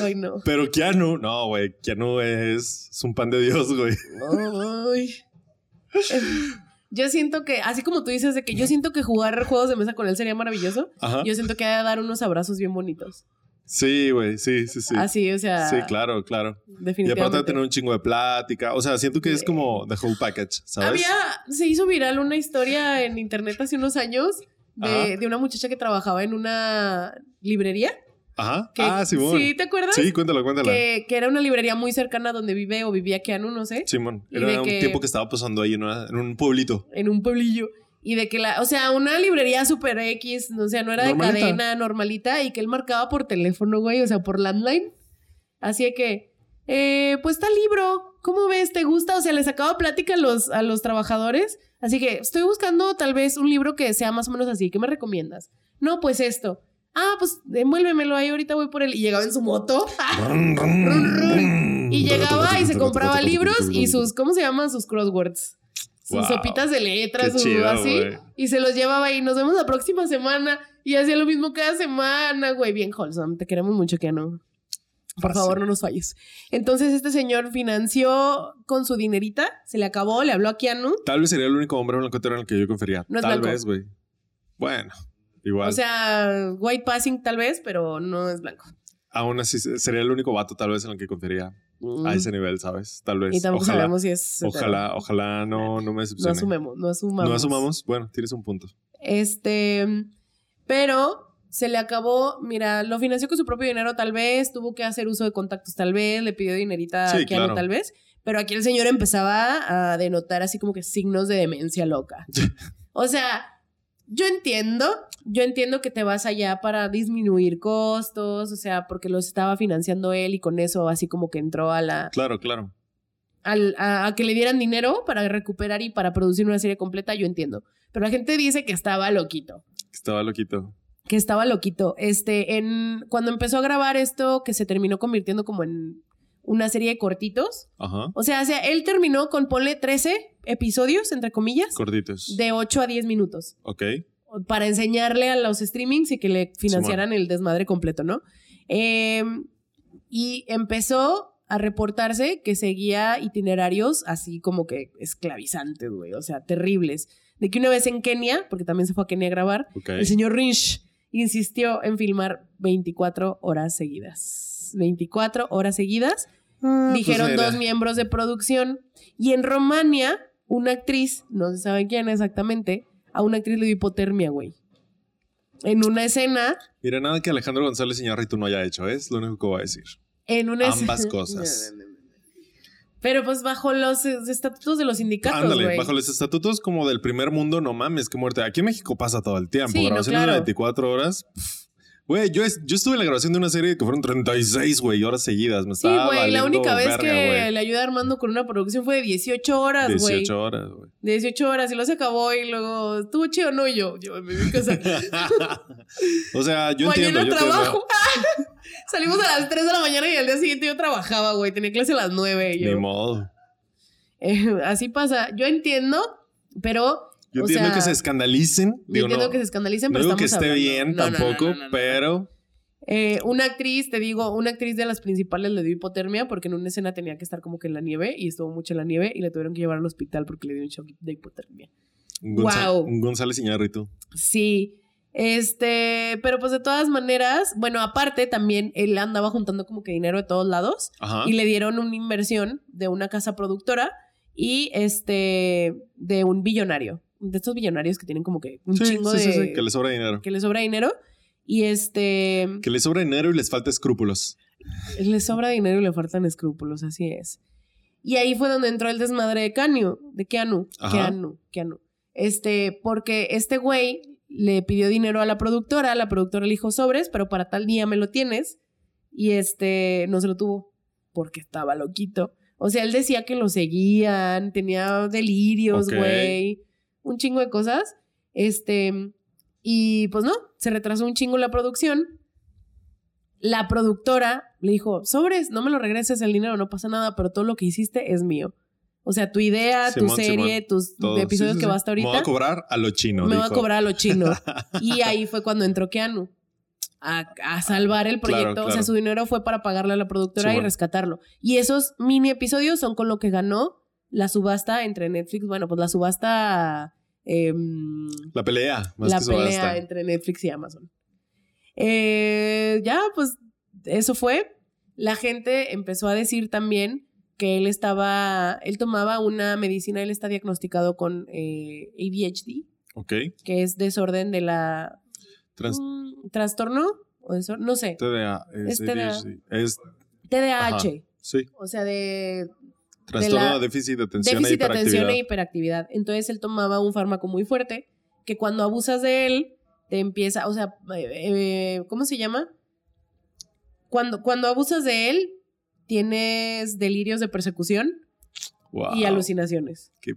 Ay, no. pero Keanu, no, güey, Keanu es, es un pan de Dios, güey. Ay. Yo siento que, así como tú dices, de que yo siento que jugar juegos de mesa con él sería maravilloso. Ajá. Yo siento que ha de dar unos abrazos bien bonitos. Sí, güey, sí, sí, sí. Así, o sea. Sí, claro, claro. Y Definitivamente. aparte de tener un chingo de plática. O sea, siento que es como the whole package, ¿sabes? Había, se hizo viral una historia en internet hace unos años de, una muchacha que trabajaba en una librería. Ajá. Que, ah, Simón. Sí, ¿te acuerdas? Sí, cuéntala, cuéntala. Que, que era una librería muy cercana a donde vive o vivía Keanu, no sé. Simón. Era un que- tiempo que estaba pasando ahí en, una- en un pueblito. en un pueblillo. Y de que la, o sea, una librería super X, o sea, no era de cadena, normalita, y que él marcaba por teléfono, güey, o sea, por landline. Así que, eh, pues está libro, ¿cómo ves? ¿Te gusta? O sea, le sacaba plática a los, a los trabajadores. Así que estoy buscando tal vez un libro que sea más o menos así. ¿Qué me recomiendas? No, pues esto. Ah, pues envuélvemelo ahí, ahorita voy por él. Y llegaba en su moto. Run, run, Run, run. Y llegaba y se compraba libros y sus, ¿cómo se llaman? Sus crosswords. Sus Wow. sopitas de letras, sus chido, así. Y se los llevaba y nos vemos la próxima semana. Y hacía lo mismo cada semana, güey. Bien wholesome. Te queremos mucho, que no. Por favor, no nos falles. Entonces, este señor financió con su dinerita, se le acabó, le habló a Keanu. Tal vez sería el único hombre blanco en el que yo confiaría. No es Tal blanco. vez, güey. Bueno, igual. O sea, white passing tal vez, pero no es blanco. Aún así sería el único vato tal vez en el que confiaría Mm. a ese nivel, ¿sabes? Tal vez. y tampoco ojalá, sabemos si es. ojalá, ojalá no, no me No decepcione. asumemos, no asumamos. No asumamos. Bueno, tienes un punto. Este, pero se le acabó, mira, lo financió con su propio dinero tal vez, tuvo que hacer uso de contactos tal vez, le pidió dinerita Sí, a Keanu claro. tal vez, pero aquí el señor empezaba a denotar así como que signos de demencia loca. o sea, yo entiendo, yo entiendo que te vas allá para disminuir costos, o sea, porque los estaba financiando él y con eso así como que entró a la Claro, claro. al- a, a que le dieran dinero para recuperar y para producir una serie completa, yo entiendo. Pero la gente dice que estaba loquito Estaba loquito. Que estaba loquito. Este, en cuando empezó a grabar esto, que se terminó convirtiendo como en una serie de cortitos. Ajá. O sea, o sea, él terminó con, ponle 13 episodios, entre comillas, Cortitos. de 8 a 10 minutos. Ok. Para enseñarle a los streamings y que le financiaran el desmadre completo, ¿no? Eh, y empezó a reportarse que seguía itinerarios así como que esclavizantes, güey. O sea, terribles. De que una vez en Kenia, porque también se fue a Kenia a grabar, el señor Rinch insistió en filmar 24 horas seguidas. 24 horas seguidas. Ah, Dijeron pues mira. dos miembros de producción. Y en Romania, una actriz, no se sabe quién exactamente, a una actriz le dio hipotermia, güey. En una escena, Mira, nada que Alejandro González Iñárritu no haya hecho, ¿eh? es lo único que voy a decir. en una escena- Ambas cosas. Pero pues bajo los estatutos de los sindicatos, Ándale, bajo los estatutos como del primer mundo, no mames, qué muerte. Aquí en México pasa todo el tiempo. Sí, no, Grabaciones de claro. 24 horas. Güey, yo, es- yo estuve en la grabación de una serie que fueron 36, güey, horas seguidas. Me Sí, güey, la única vez verga, que güey. le ayudé a Armando con una producción fue de 18 horas, güey. 18 horas, güey. De 18 horas y luego se acabó y luego estuvo chido, no, y yo, yo me vi casa. o sea, yo Mañana entiendo, yo trabajo. Salimos a las 3 de la mañana y al día siguiente yo trabajaba, güey. Tenía clase a las 9. Y entiendo. yo, Ni modo. Eh, así pasa. Yo entiendo, pero. Yo o entiendo sea, que se escandalicen. Yo Digo, entiendo no, que se escandalicen, no pero digo que estamos esté hablando- bien No, no, no, tampoco, no, no, no. pero Eh, una actriz, te digo, una actriz de las principales le dio hipotermia porque en una escena tenía que estar como que en la nieve y estuvo mucho en la nieve y le tuvieron que llevar al hospital porque le dio un shock de hipotermia. un, Gonza- un González Iñárritu. Sí. Este, pero pues de todas maneras, bueno, aparte también él andaba juntando como que dinero de todos lados Ajá. y le dieron una inversión de una casa productora y este de un billonario, de estos millonarios que tienen como que un Sí, chingo sí, sí, de... sí, que les sobra dinero. que les sobra dinero. Y este... Que les sobra dinero y les falta escrúpulos. Les sobra dinero y le faltan escrúpulos, así es. Y ahí fue donde entró el desmadre de Keanu, de Keanu, Ajá. Keanu, Keanu. Este, porque este güey le pidió dinero a la productora, la productora le dijo sobres, pero para tal día me lo tienes. Y este, no se lo tuvo, porque estaba loquito. O sea, él decía que lo seguían, tenía delirios, güey, un chingo de cosas. Este, y pues no, se retrasó un chingo la producción la productora le dijo, sobres, no me lo regreses el dinero, no pasa nada, pero todo lo que hiciste es mío. O sea, tu idea, tu serie, Simón. tus Todo. episodios Sí, sí, que sí. va hasta Me voy ahorita, a cobrar a lo chino. me va a cobrar a lo chino. y ahí fue cuando entró Keanu a, a salvar el Claro, proyecto. O sea, su dinero fue para pagarle a la productora y rescatarlo. Y esos mini episodios son con lo que ganó la subasta entre Netflix. Bueno, pues la subasta... em, La pelea, más la que pelea subasta. entre Netflix y Amazon. Eh, ya, pues eso fue. La gente empezó a decir también que él estaba, él tomaba una medicina, él está diagnosticado con eh, ADHD, Ok. que es desorden de la... Trans- mm, ¿Trastorno? ¿O desor- no sé. TDA. Es, Es TDA. Es, TDAH. Ajá. sí. O sea, de Trastorno la- de déficit de atención déficit e de atención hiperactividad. e hiperactividad. Entonces él tomaba un fármaco muy fuerte que cuando abusas de él te empieza, o sea, eh, eh, ¿cómo se llama? Cuando, cuando abusas de él tienes delirios de persecución y Wow, alucinaciones. que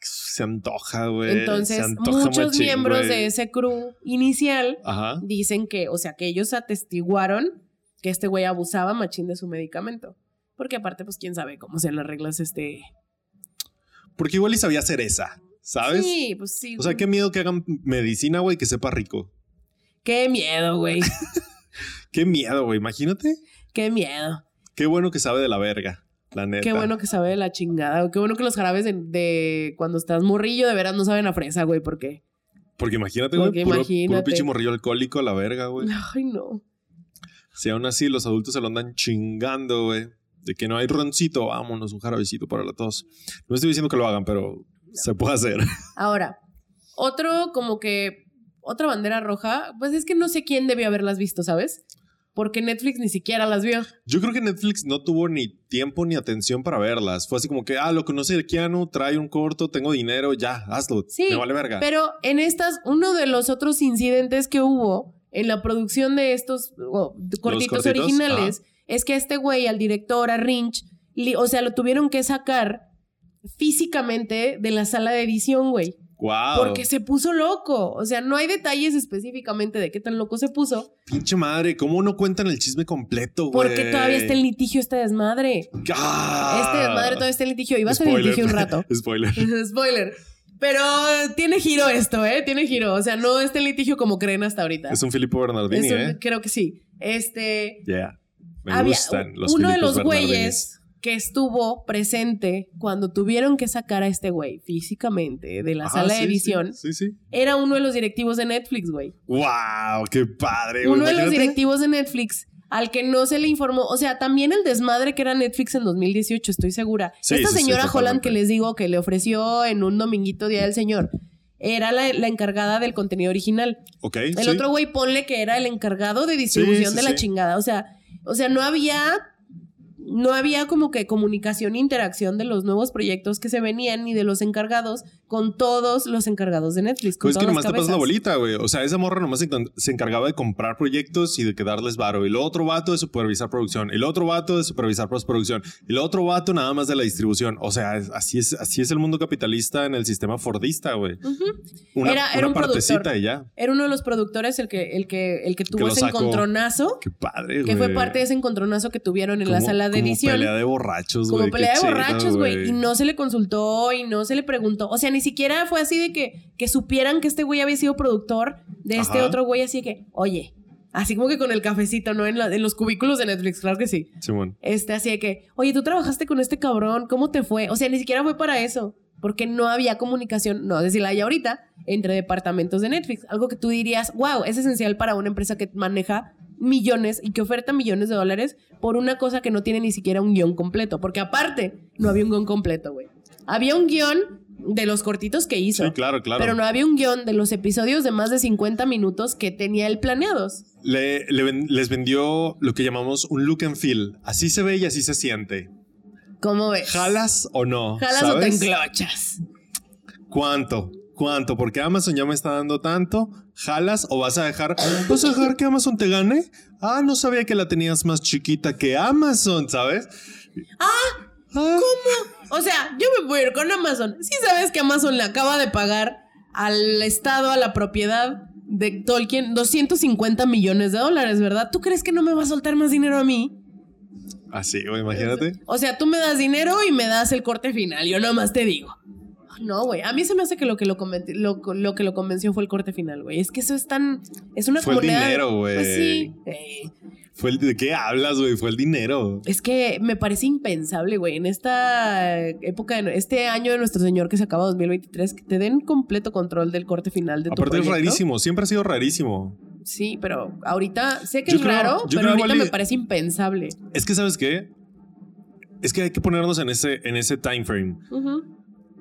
se antoja, güey. Entonces antoja muchos machín, miembros güey. de ese crew inicial Ajá. dicen que, o sea, que ellos atestiguaron que este güey abusaba machín de su medicamento. Porque aparte, pues quién sabe cómo sean las reglas este... Porque igual y sabía hacer esa, ¿sabes? Sí, pues sí. O sea, qué miedo que hagan medicina, güey, que sepa rico. Qué miedo, güey. Qué miedo, güey. Imagínate. Qué miedo. Qué bueno que sabe de la verga, la neta. Qué bueno que sabe de la chingada. Qué bueno que los jarabes de, de cuando estás morrillo de veras no saben a fresa, güey, porque. Porque imagínate, güey, puro, puro imagínate. pinche morrillo alcohólico a la verga, güey. Ay, no. Si aún así los adultos se lo andan chingando, güey. De que no hay roncito, vámonos, un jarabecito para la tos. No estoy diciendo que lo hagan, pero se puede hacer. Ahora, otro como que. Otra bandera roja, pues es que no sé quién debió haberlas visto, ¿sabes? Porque Netflix ni siquiera las vio. Yo creo que Netflix no tuvo ni tiempo ni atención para verlas. Fue así como que, ah, lo conoce Keanu, trae un corto, tengo dinero, ya, hazlo. Sí, Me vale verga. Pero en estas, uno de los otros incidentes que hubo en la producción de estos oh, cortitos, cortitos, originales es que a este güey, al director, a Rinch, li- o sea, lo tuvieron que sacar físicamente de la sala de edición, güey. Wow. Porque se puso loco. O sea, no hay detalles específicamente de qué tan loco se puso. Pinche madre, ¿cómo no cuentan el chisme completo, güey? Porque todavía está en litigio este desmadre. ¡Ah! Este desmadre todavía está en litigio. Iba a estar en Spoiler. litigio un rato. Spoiler. Spoiler. Pero tiene giro esto, ¿eh? Tiene giro. O sea, no está en litigio como creen hasta ahorita. Es un Filippo Bernardini, un- ¿eh? Creo que sí. Este. Yeah. Me había gustan los uno de los güeyes que estuvo presente cuando tuvieron que sacar a este güey físicamente de la sala sí, de edición Sí, sí. era uno de los directivos de Netflix, güey. ¡Wow! ¡Qué padre, güey! Uno de los directivos de Netflix al que no se le informó, o sea, también el desmadre que era Netflix en 2018, estoy segura. Sí, Esta sí, sí, señora Holland que les digo que le ofreció en un dominguito Día del Señor, era la, la encargada del contenido original. Ok, El otro güey ponle que era el encargado de distribución de la chingada. O sea, o sea, no había. No había como que comunicación e interacción de los nuevos proyectos que se venían ni de los encargados con todos los encargados de Netflix. Con Pues es que nomás te pasas la bolita, güey. O sea, esa morra nomás se, encargaba de comprar proyectos y de quedarles varo. Y el otro vato de supervisar producción. El otro vato de supervisar postproducción. Y el otro vato nada más de la distribución. O sea, así es, así es el mundo capitalista en el sistema Fordista, güey. Ujú. Una, Era- era una un partecita y ya. Era uno de los productores el que, el que, el que tuvo lo ese encontronazo. Qué padre, güey. Que fue parte de ese encontronazo que tuvieron en la sala de como pelea de borrachos, güey. como pelea de borrachos, güey. Y no se le consultó y no se le preguntó. O sea, ni siquiera fue así de que, que supieran que este güey había sido productor de este otro güey. Así que, oye, así como que con el cafecito, ¿no? En, la- en los cubículos de Netflix, claro que sí. Simón. Este, así de que, oye, tú trabajaste con este cabrón, ¿cómo te fue? O sea, ni siquiera fue para eso. Porque no había comunicación, no sé si la hay ahorita, entre departamentos de Netflix. Algo que tú dirías, wow, es esencial para una empresa que maneja millones y que oferta millones de dólares por una cosa que no tiene ni siquiera un guion completo. Porque aparte, no había un guion completo, güey. Había un guion, de los cortitos que hizo. Sí, claro, claro. Pero no había un guion de los episodios de más de 50 minutos que tenía él planeados. Le- les vendió lo que llamamos un look and feel. Así se ve y así se siente. ¿Cómo ves? ¿Jalas o no? Jalas o te ¿Sabes? enclochas. ¿Cuánto? ¿Cuánto? Porque Amazon ya me está dando tanto. ¿Jalas o vas a dejar? ¿Vas a dejar que Amazon te gane? Ah, no sabía que la tenías más chiquita que Amazon, ¿sabes? Ah, O sea, yo me voy a ir con Amazon. Sí sabes que Amazon le acaba de pagar al Estado, a la propiedad de Tolkien, 250 millones de dólares, ¿verdad? ¿Tú crees que no me va a soltar más dinero a mí? Así, güey, imagínate. O sea, tú me das dinero y me das el corte final. Yo nomás te digo. No, güey. A mí se me hace que lo que lo, conven- lo, lo que lo convenció fue el corte final, güey. Es que eso es tan. Es una Fue el dinero, güey. Pues sí. eh, Fue el, ¿De qué hablas, güey? Fue el dinero. Es que me parece impensable, güey, en esta época, de- este año de nuestro Señor que se acaba 2023, que te den completo control del corte final de tu Aparte es rarísimo, siempre ha sido rarísimo. Sí, pero ahorita sé que Yo es creo- raro, pero ahorita me parece impensable. Es que, ¿sabes qué? Es que hay que ponernos en ese, en ese time frame.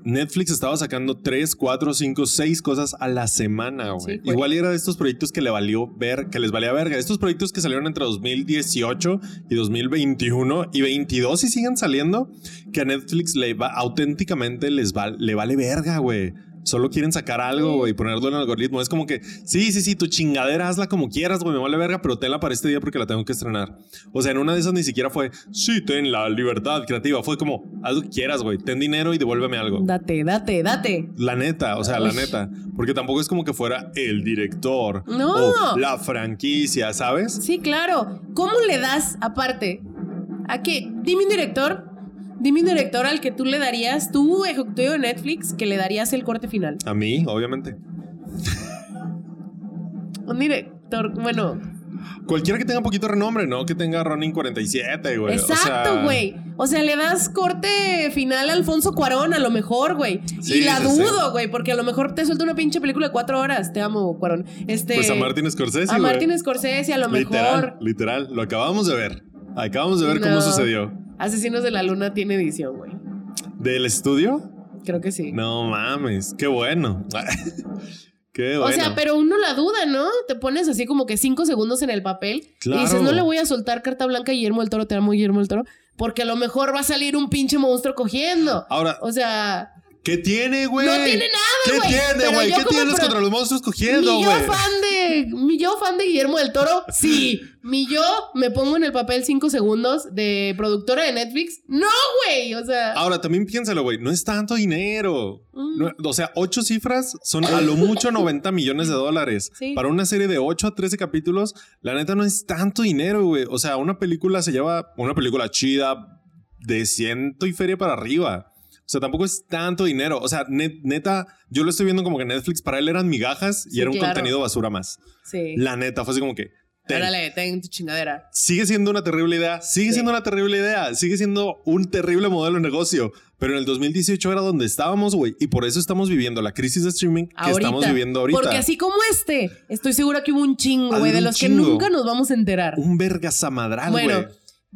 Netflix estaba sacando 3, 4, 5, 6 cosas a la semana, güey. Sí. Igual era de estos proyectos que le valió ver, que les valía verga. Estos proyectos que salieron entre 2018 y 2021 y 22 y siguen saliendo, que a Netflix le va, auténticamente les va, le vale verga, güey. Solo quieren sacar algo, güey, y ponerlo en el algoritmo. Es como que, sí, sí, sí, tu chingadera hazla como quieras, güey, me vale verga, pero tenla para este día porque la tengo que estrenar. O sea, en una de esas ni siquiera fue, sí, ten la libertad creativa. Fue como, haz lo que quieras, güey, ten dinero y devuélveme algo. Date, date, date. La neta, o sea, la neta. Porque tampoco es como que fuera el director No. o la franquicia, ¿sabes? Sí, claro. ¿Cómo le das aparte? ¿A qué? Dime un director. Dime un director al que tú le darías, tú, ejecutivo de Netflix, que le darías el corte final. A mí, obviamente. Un director, bueno, Cualquiera que tenga poquito renombre, ¿no? Que tenga Ronin 47, güey. Exacto, güey. O, sea, le das corte final a Alfonso Cuarón, a lo mejor, güey. Sí, y la sí, dudo, güey, porque a lo mejor te suelta una pinche película de cuatro horas. Te amo, Cuarón. Este, Pues a Martin Scorsese, A. Martin Scorsese, a lo Literal, mejor. literal. Lo acabamos de ver. Acabamos de ver cómo sucedió. Asesinos de la Luna tiene edición, güey. ¿Del estudio? Creo que sí. No mames. Qué bueno. Qué bueno. O sea, pero uno la duda, ¿no? Te pones así como que cinco segundos en el papel Claro. y dices, no le voy a soltar carta blanca a Guillermo del Toro, te amo Guillermo del Toro, porque a lo mejor va a salir un pinche monstruo cogiendo. Ahora, O sea, ¿qué tiene, güey? No tiene nada, ¿Qué güey. tiene, Pero güey? ¿Qué tienes pro- contra los monstruos cogiendo, mi yo güey? fan de mi yo fan de Guillermo del Toro, sí. Mi yo me pongo en el papel cinco segundos de productora de Netflix. No, güey. O sea, Ahora, también piénsalo, güey. No es tanto dinero. Mm. No- o sea, ocho cifras son a lo mucho 90 millones de dólares. Sí. Para una serie de 8 a 13 capítulos, la neta no es tanto dinero, güey. O sea, una película se lleva, una película chida, de ciento y feria para arriba. O sea, tampoco es tanto dinero. O sea, net- neta, yo lo estoy viendo como que Netflix para él eran migajas y Sí, era un claro. contenido basura más. sí. La neta, fue así como que... ten. Ten tu chingadera. Sigue siendo una terrible idea, sigue Sí. siendo una terrible idea, sigue siendo un terrible modelo de negocio. Pero en el 2018 era donde estábamos, güey. Y por eso estamos viviendo la crisis de streaming que Ahorita. estamos viviendo ahorita. Porque así como este, estoy segura que hubo un chingo, güey, de los que nunca nos vamos a enterar. Un verga samadral, güey. Bueno,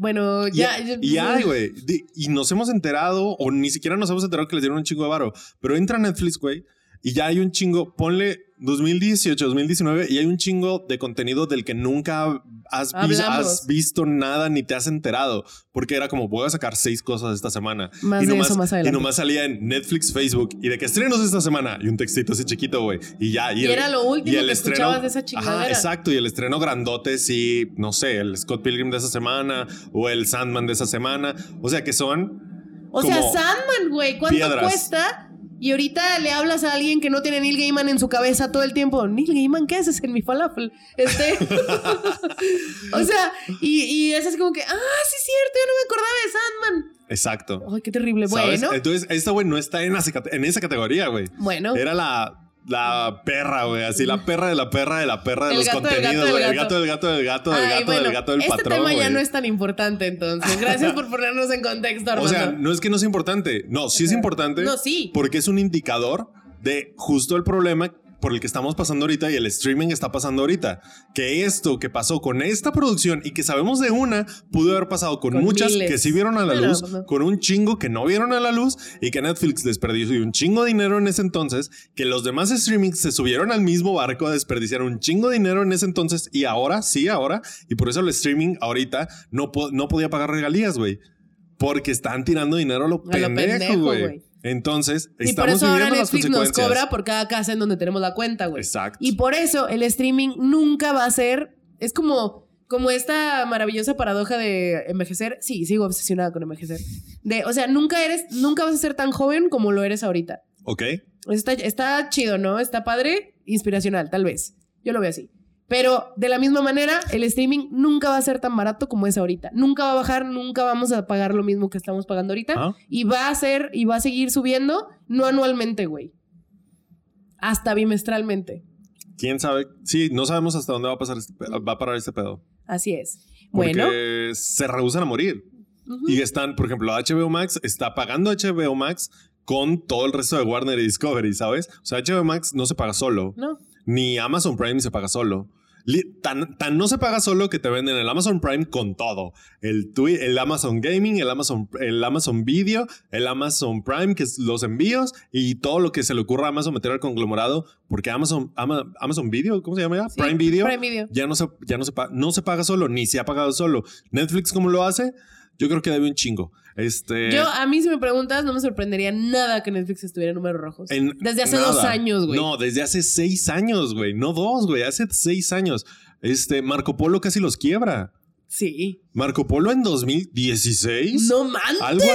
bueno, ya. y hay, güey. Y nos hemos enterado, o ni siquiera nos hemos enterado que les dieron un chingo de varo. Pero entra Netflix, güey, y ya hay un chingo. Ponle 2018, 2019, y hay un chingo de contenido del que nunca has, Hablamos. has visto nada ni te has enterado. Porque era como, voy a sacar seis cosas esta semana. Más y nomás, eso más Y nomás salía en Netflix, Facebook, y de que estrenos esta semana, y un textito así chiquito, güey. Y ya. Y era lo último que escuchabas de esa chingadera. Ajá, exacto. Y el estreno grandote, sí, no sé, el Scott Pilgrim de esa semana, o el Sandman de esa semana. O sea, que son O sea, Sandman, güey, ¿cuánto piedras. cuesta? Y ahorita le hablas a alguien que no tiene Neil Gaiman en su cabeza todo el tiempo. Neil Gaiman, ¿qué haces en mi falafel? Este. o sea, y, y es así como que, ah, sí es cierto, yo no me acordaba de Sandman. Exacto. Ay, qué terrible. ¿Sabes? Bueno, Entonces, esta güey no está en, en esa categoría, güey. bueno. Era la, la perra, güey. Así, la perra de la perra de la perra de El los gato del contenidos, del güey. El gato. gato del gato del gato del Ay, gato bueno, del gato del este patrón. tema ya no es tan importante, entonces. Gracias por ponernos en contexto, O Armando. sea, no es que no sea importante. No, sí es importante. No, sí. Porque es un indicador de justo el problema por el que estamos pasando ahorita y el streaming está pasando ahorita. Que esto que pasó con esta producción y que sabemos de una, pudo haber pasado con, Con muchas miles. que sí vieron a la luz, no. con un chingo que no vieron a la luz y que Netflix desperdició un chingo de dinero en ese entonces, que los demás streamings se subieron al mismo barco a desperdiciar un chingo de dinero en ese entonces y ahora, sí, ahora, y por eso el streaming ahorita no, po- no podía pagar regalías, güey. Porque están tirando dinero a lo A pendejo, güey. Entonces, Y por estamos eso ahora Netflix nos cobra por cada casa en donde tenemos la cuenta, güey. Exacto. Y por eso el streaming nunca va a ser. Es como, como esta maravillosa paradoja de envejecer. Sí, sigo obsesionada con envejecer. De, o sea, nunca eres, nunca vas a ser tan joven como lo eres ahorita. Ok. Está, está chido, ¿no? Está padre, inspiracional, tal vez. Yo lo veo así. Pero de la misma manera, el streaming nunca va a ser tan barato como es ahorita. Nunca va a bajar, nunca vamos a pagar lo mismo que estamos pagando ahorita. Ah. Y va a ser, y va a seguir subiendo, no anualmente, güey. Hasta bimestralmente. ¿Quién sabe? Sí, no sabemos hasta dónde va a, pasar este va a parar este pedo. Así es. Porque Bueno. se rehusan a morir. Y están, por ejemplo, HBO Max está pagando HBO Max con todo el resto de Warner y Discovery, ¿sabes? O sea, HBO Max no se paga solo. No. Ni Amazon Prime se paga solo. Tan, tan no se paga solo que te venden el Amazon Prime con todo. El, twi- el Amazon Gaming, el Amazon, el Amazon Video, el Amazon Prime, que es los envíos y todo lo que se le ocurra a Amazon meter al conglomerado. Porque Amazon, Ama- Amazon Video, ¿cómo se llama ya? Sí, Prime Video. Prime Video. Ya, no se, ya no, se, no se paga solo, ni se ha pagado solo. Netflix, ¿cómo lo hace? Yo creo que debe un chingo. Este, Yo, a mí, si me preguntas, no me sorprendería nada que Netflix estuviera en números rojos. En- Desde hace nada. dos años, güey. No, desde hace seis años, güey. No dos, güey. Hace seis años. Este, Marco Polo casi los quiebra. Sí. Marco Polo en 2016. No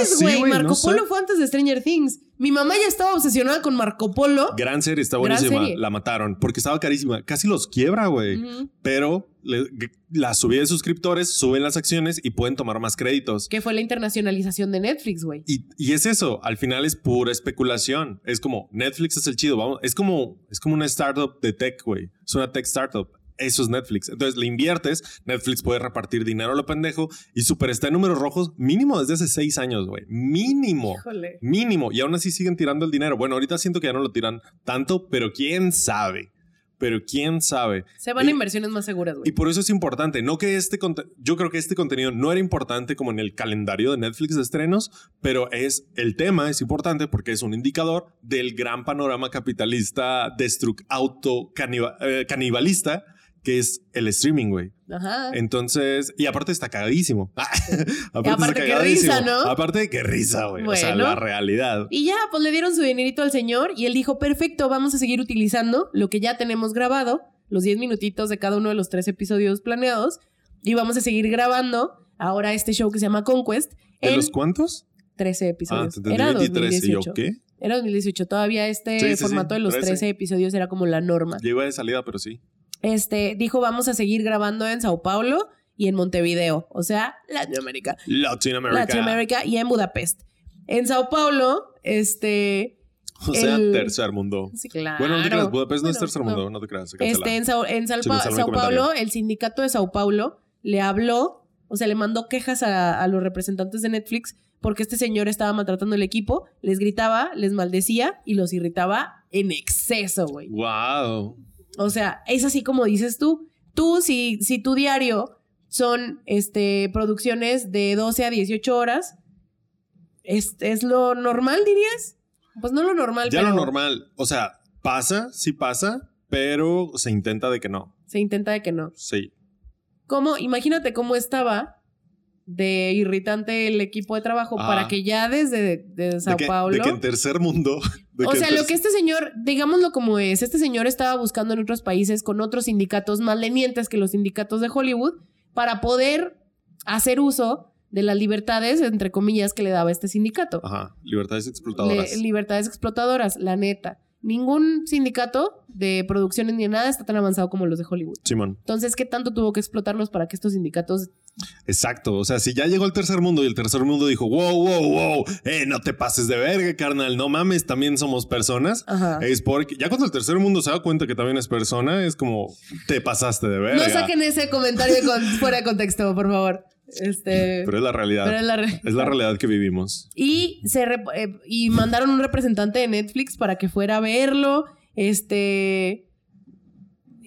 así, güey. Marco no sé. Polo fue antes de Stranger Things. Mi mamá ya estaba obsesionada con Marco Polo. Gran serie, está buenísima. serie. La mataron porque estaba carísima. Casi los quiebra, güey. Pero le- la subida de suscriptores, suben las acciones y pueden tomar más créditos. Que fue la internacionalización de Netflix, güey. Y, y es eso, al final es pura especulación. Es como Netflix es el chido, vamos, es como es como una startup de tech, güey. Es una tech startup. Eso es Netflix. Entonces le inviertes, Netflix puede repartir dinero a lo pendejo y super está en números rojos mínimo desde hace seis años, güey. Mínimo. Híjole. Mínimo. Y aún así siguen tirando el dinero. Bueno, ahorita siento que ya no lo tiran tanto, pero quién sabe. Pero quién sabe. Se van a Y- inversiones más seguras, y güey. por eso es importante. No que este yo creo que este contenido no era importante como en el calendario de Netflix de estrenos, pero es el tema es importante porque es un indicador del gran panorama capitalista destruc auto caniba- eh, canibalista que es el streaming, güey. Ajá. Entonces, y aparte está cagadísimo. aparte, aparte, qué risa, ¿no? Aparte, qué risa, güey. O sea, Bueno. la realidad. Y ya, pues le dieron su dinerito al señor y él dijo, perfecto, vamos a seguir utilizando lo que ya tenemos grabado, los 10 minutitos de cada uno de los tres episodios planeados, y vamos a seguir grabando ahora este show que se llama Conquest ¿De en los cuántos? 13 Ah, episodios. entendí era 23. ¿Y yo 2018. qué? Era 2018. Todavía este Sí, sí, sí, formato de los 13. 13 episodios era como la norma. Llegó de salida, pero sí. Este, dijo, vamos a seguir grabando en Sao Paulo y en Montevideo, o sea, Latinoamérica. Latinoamérica. Latinoamérica y en Budapest. En Sao Paulo, este... O sea, el- tercer mundo. Sí, claro. Bueno, no te creas, Budapest no es tercer mundo, no, te creas. Este, en Sao, en Sao Pa-. Paulo, el sindicato de Sao Paulo le habló, o sea, le mandó quejas a, a los representantes de Netflix porque este señor estaba maltratando el equipo, les gritaba, les maldecía y los irritaba en exceso, güey. Wow. O sea, es así como dices tú. Tú, si, si tu diario son este, producciones de 12 a 18 horas, ¿es, es lo normal, dirías? Pues no lo normal, Ya pero lo normal. O sea, pasa, sí pasa, pero se intenta de que no. se intenta de que no. Sí. ¿Cómo? Imagínate cómo estaba de irritante el equipo de trabajo Ah. para que ya desde de Sao de, que, Paulo... de que en tercer mundo. o sea, lo que este señor, digámoslo como es, este señor estaba buscando en otros países con otros sindicatos más lenientes que los sindicatos de Hollywood para poder hacer uso de las libertades, entre comillas, que le daba este sindicato. Ajá, libertades explotadoras. Le- libertades explotadoras, la neta. Ningún sindicato de producciones ni nada está tan avanzado como los de Hollywood. Simón. Entonces, ¿qué tanto tuvo que explotarlos para que estos sindicatos... Exacto. O sea, si ya llegó el tercer mundo y el tercer mundo dijo, wow, wow, wow, eh, no te pases de verga, carnal, no mames, también somos personas. Ajá. Es porque ya cuando el tercer mundo se da cuenta que también es persona, es como, te pasaste de verga. No saquen ese comentario con- fuera de contexto, por favor. Este... Pero es la realidad. pero es la re- Es la realidad que vivimos. Y, se eh, y mandaron un representante de Netflix para que fuera a verlo. Este.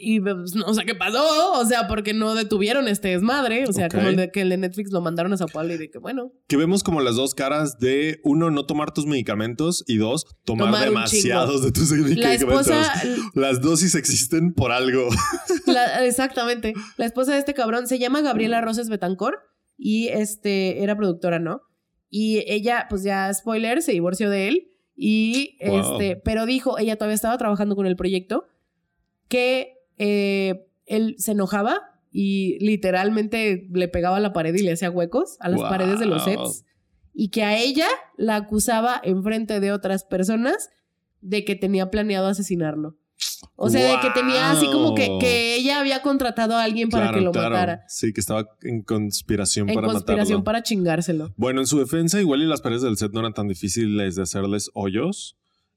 Y pues, no sé qué pasó, o sea, porque no detuvieron este desmadre. O sea, como de que el de Netflix lo mandaron a Sao Paulo y de que, bueno, Que vemos como las dos caras de uno, no tomar tus medicamentos y dos, tomar, demasiados de tus la medicamentos. esposa, Las dosis existen por algo. la- exactamente, la esposa de este cabrón se llama Gabriela Roses Betancor y este era productora, ¿no? Y ella, pues ya spoiler, se divorció de él y Wow. este, pero dijo, ella todavía estaba trabajando con el proyecto, que eh, él se enojaba y literalmente le pegaba a la pared y le hacía huecos a las Wow. paredes de los sets y que a ella la acusaba enfrente de otras personas de que tenía planeado asesinarlo. O sea, de que tenía así como que, Wow. que ella había contratado a alguien para Claro, que lo claro. matara. Sí, que estaba en conspiración En para conspiración matarlo. para chingárselo. Bueno, en su defensa, igual y las paredes del set no eran tan difíciles de hacerles hoyos.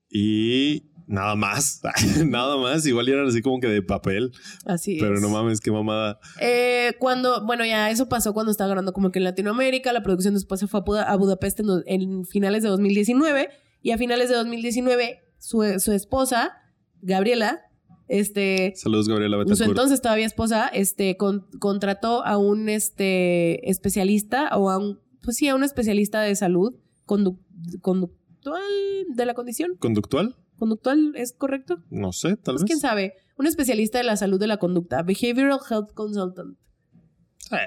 Y nada más. nada más. Igual eran así como que de papel. Así Pero es. no mames, qué mamada. Eh, cuando, bueno, ya eso pasó cuando estaba grabando como que en Latinoamérica. La producción después se fue a, a Budapest en, finales de 2019. Y a finales de 2019, su, su esposa, Gabriela, este, Saludos, Gabriela su Betancourt. entonces todavía esposa, este, con- contrató a un este, especialista o a un, pues sí, a un especialista de salud condu- conductual de la condición. ¿Conductual? ¿Conductual es correcto? No sé, tal Pues vez. quién sabe. Un especialista de la salud de la conducta, Behavioral Health Consultant. Eh,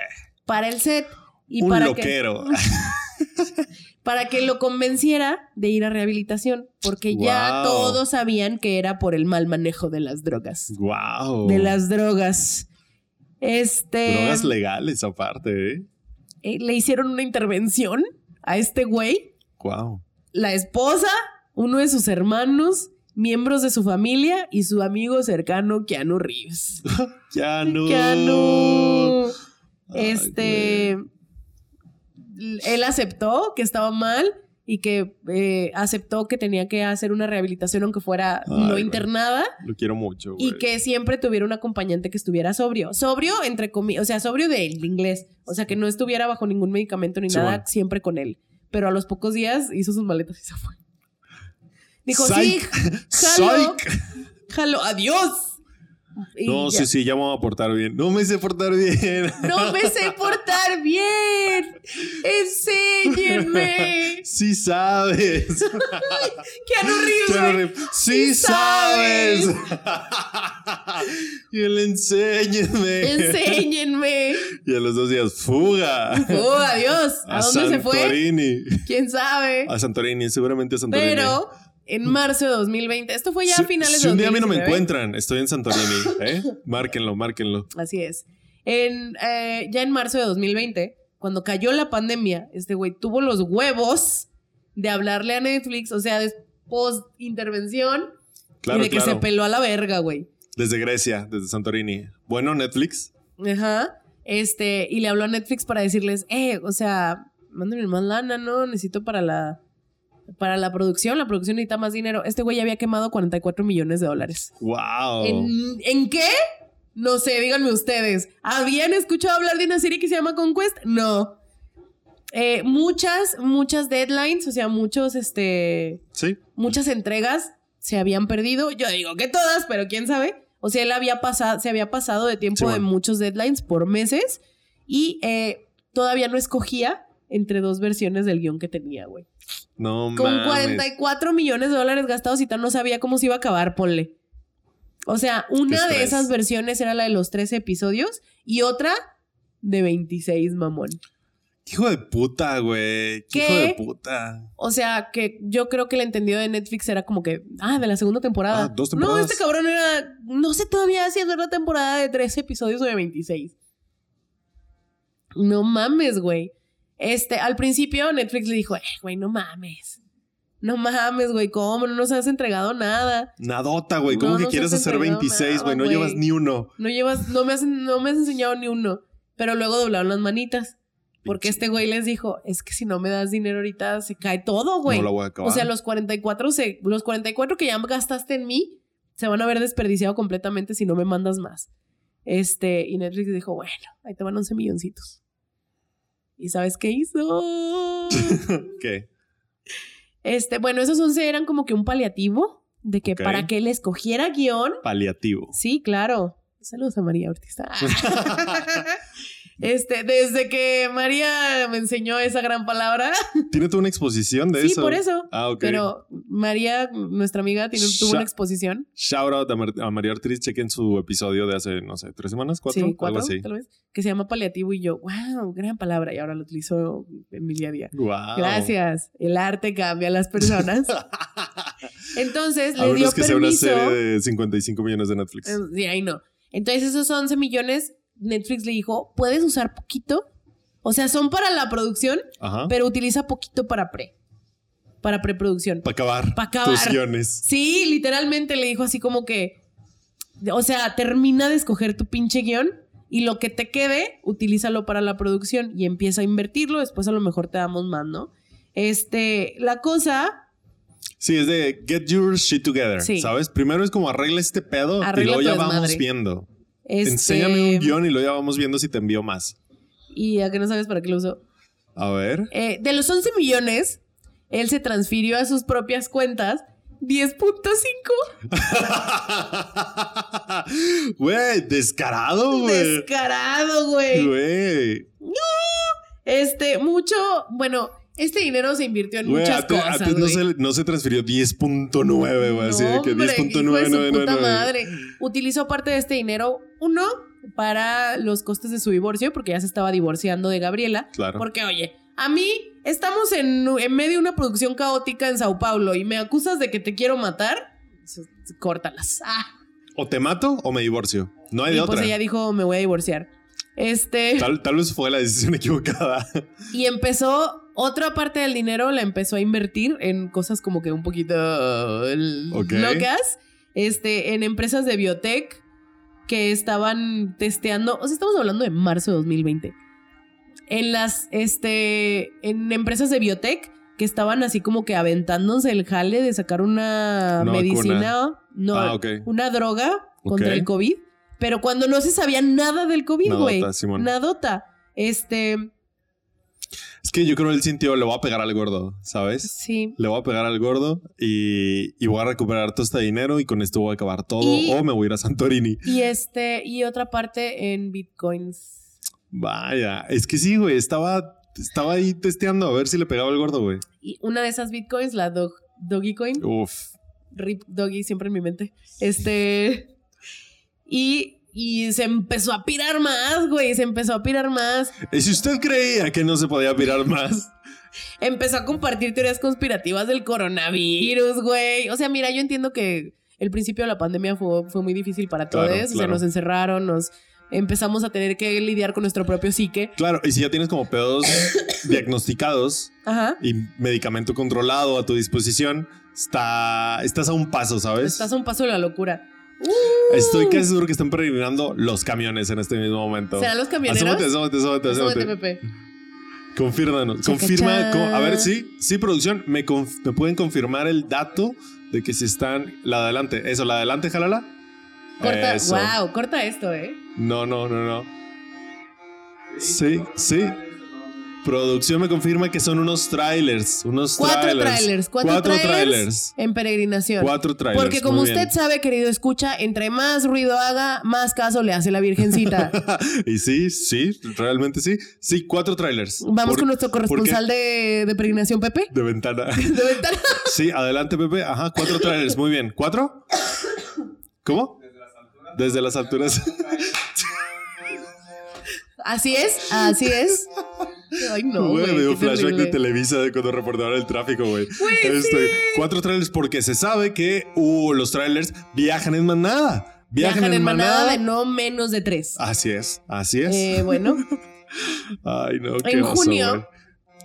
Para el set y un para que, para que lo convenciera de ir a rehabilitación, porque ya todos sabían que era por el mal manejo de las drogas. wow. De las drogas. Este. Drogas legales aparte, ¿eh? eh, le hicieron una intervención a este güey, Wow. la esposa, uno de sus hermanos, miembros de su familia y su amigo cercano Keanu Reeves. Keanu. Ay, Este. Él aceptó que estaba mal y que eh, aceptó que tenía que hacer una rehabilitación aunque fuera Ay, no güey. internada Lo quiero mucho, güey. y que siempre tuviera un acompañante que estuviera sobrio. Sobrio, entre comillas, o sea, sobrio del inglés. O sea, que no estuviera bajo ningún medicamento ni Sí, nada, bueno. siempre con él. Pero a los pocos días hizo sus maletas y se fue. Dijo, sí, jalo, jalo, adiós. Y No, ya. sí, sí, ya me voy a portar bien. No me sé portar bien. No me sé portar bien. Enséñenme. Sí sabes. Güey. Reeves, Sí, Sí sabes. y él enséñenme. Enséñenme. Y a los dos días, fuga. Oh, adiós. ¿A, dónde se fue? Santorini. ¿Quién sabe? A Santorini, seguramente a Santorini. Pero en marzo de 2020, esto fue ya si, a finales si de un día a mí no me 2019. encuentran, estoy en Santorini. ¿eh? Márquenlo, márquenlo. Así es. En, eh, ya en marzo de 2020, cuando cayó la pandemia, este güey tuvo los huevos de hablarle a Netflix, o sea, de post intervención Claro, y de que claro. se peló a la verga, güey. Desde Grecia, desde Santorini. Bueno, Netflix. Ajá. Este, y le habló a Netflix para decirles, eh, o sea, mándenme más lana, ¿no? Necesito para la, para la producción, la producción necesita más dinero. Este güey ya había quemado 44 millones de dólares. Wow. ¿En, ¿En qué? No sé, díganme ustedes. ¿Habían escuchado hablar de una serie que se llama Conquest? No. Eh, muchas, muchas deadlines, o sea, muchos, este, Sí. muchas entregas se habían perdido. Yo digo que todas, pero quién sabe. O sea, él había pasado, se había pasado de tiempo Sí, de muchos deadlines por meses y eh, todavía no escogía entre dos versiones del guion que tenía, güey. No Con mames. 44 millones de dólares gastados y tal no sabía cómo se iba a acabar, ponle. O sea, una de esas versiones era la de los 13 episodios y otra de 26, mamón. Hijo de puta, güey. Hijo de puta. O sea, que yo creo que el entendido de Netflix era como que, ah, de la segunda temporada. Ah, dos No, este cabrón era, no sé todavía si es una temporada de 13 episodios o de 26. No mames, güey. Este, al principio Netflix le dijo, eh, güey, no mames. No mames, güey, ¿cómo? No nos has entregado nada. Nadota, güey. ¿Cómo No que quieres hacer entregado 26, nada, güey? No llevas ni uno. No llevas, no me has, no me has enseñado ni uno. Pero luego doblaron las manitas. Porque este güey les dijo, es que si no me das dinero ahorita se cae todo, güey. No la voy a acabar. O sea, los 44, se, los 44 que ya gastaste en mí se van a ver desperdiciado completamente si no me mandas más. Este, y Netflix dijo, bueno, ahí te van 11 milloncitos. ¿Y sabes qué hizo? ¿Qué? este, bueno, esos 11 eran como que un paliativo de que para que él escogiera guion. Paliativo. Sí, claro. Saludos a María Ortiz. Este, desde que María me enseñó esa gran palabra. ¿Tiene toda una exposición de sí, eso? por eso. Ah, ok. Pero María, nuestra amiga, tiene, tuvo una exposición. Shout out a, Mar- a María Ortiz. Chequen su episodio de hace, no sé, tres semanas, cuatro, sí, cuatro, algo así. tal vez. Que se llama paliativo y yo, wow, gran palabra. Y ahora lo utilizo en mi día a día. Wow. Gracias. El arte cambia a las personas. Entonces A le dio que sea una permiso. serie de 55 millones de Netflix. Eh, Sí, ahí no. Entonces esos 11 millones, Netflix le dijo, puedes usar poquito. O sea, son para la producción, Ajá. pero utiliza poquito para pre. Para preproducción. Para acabar, Pa' acabar. tus guiones. Sí, literalmente le dijo así como que, o sea, termina de escoger tu pinche guion y lo que te quede, utilízalo para la producción y empieza a invertirlo, después a lo mejor te damos más, ¿no? Este, la cosa, Sí, es de get your shit together, Sí. ¿sabes? Primero es como arregla este pedo Arregla y luego ya vamos viendo. Este, Enséñame un guion y luego ya vamos viendo si te envío más. Y a que no sabes para qué lo usó. A ver. Eh, de los 11 millones, él se transfirió a sus propias cuentas 10.5. Güey, descarado, güey. Descarado, güey. Güey. Este, mucho, bueno, este dinero se invirtió en muchas cosas. antes no, se, no se transfirió 10.9, güey. Así de que hombre, hijo de su 10.999. puta madre. Utilizó parte de este dinero, uno, para los costes de su divorcio, porque ya se estaba divorciando de Gabriela. Claro. Porque, oye, a mí estamos en, en medio de una producción caótica en Sao Paulo y me acusas de que te quiero matar. Córtalas. Ah. O te mato o me divorcio. No hay Y de pues otra. ella dijo, me voy a divorciar. Este. Tal, tal vez fue la decisión equivocada. Y empezó, otra parte del dinero la empezó a invertir en cosas como que un poquito uh, Ok. locas. Este, en empresas de biotech que estaban testeando. O sea, estamos hablando de marzo de 2020. En las, este, en empresas de biotech que estaban así como que aventándose el jale de sacar una, medicina, no, Ah, una droga contra el COVID. Pero cuando no se sabía nada del COVID, Nadota, güey. Simón. Nadota. Este, Es que yo creo que él sintió, le voy a pegar al gordo, ¿sabes? sí. Le voy a pegar al gordo y, y voy a recuperar todo este dinero y con esto voy a acabar todo. Y- O me voy a ir a Santorini. Y este, y otra parte en bitcoins. Vaya, es que sí, güey. Estaba, estaba ahí testeando a ver si le pegaba al gordo, güey. Y una de esas bitcoins, la Dog, Doggy Coin, Uf. Rip Doggy siempre en mi mente. Este. Y, y se empezó a pirar más, güey. Se empezó a pirar más. Y si usted creía que no se podía pirar más, Empezó a compartir teorías conspirativas del coronavirus, güey. O sea, mira, yo entiendo que el principio de la pandemia fue, fue muy difícil para Claro, todos. O sea, claro. nos encerraron, nos empezamos a tener que lidiar con nuestro propio psique. claro, y si ya tienes como pedos diagnosticados Ajá. y medicamento controlado a tu disposición, está, estás a un paso, ¿sabes? Estás a un paso de la locura. Estoy casi seguro que están peregrinando los camiones en este mismo momento. ¿Serán los camioneros? Asómate, asómate, asómate, Asómate, asómate. Pepe. Confírmanos. Chaca, Confirma. a ver, sí, sí, producción. ¿Me, conf- me pueden confirmar el dato de que si están. La de adelante. Eso, la de adelante, jalala. Corta, Eso. wow, corta esto, ¿eh? No, no, no, no. Sí, sí. Producción me confirma que son unos trailers. Unos Cuatro trailers. trailers, cuatro, trailers, trailers. en peregrinación. Cuatro trailers. Porque como usted bien. sabe, querido escucha, entre más ruido haga, más caso le hace la virgencita. y sí, sí, realmente sí. Sí, cuatro trailers. Vamos Por- con nuestro corresponsal de, de peregrinación, Pepe. De ventana. De ventana. Sí, adelante, Pepe. Ajá, cuatro trailers. Muy bien. ¿Cuatro? ¿Cómo? Desde las alturas. Así es, así es. Ay, no, Güey, qué flashback de. Televisa de cuando reportaban el tráfico, güey. Este, Cuatro trailers porque se sabe que uh, los trailers viajan en manada. Viajan en manada de no menos de tres. Así es, así es. Eh, bueno, Ay, no, qué en oso, junio,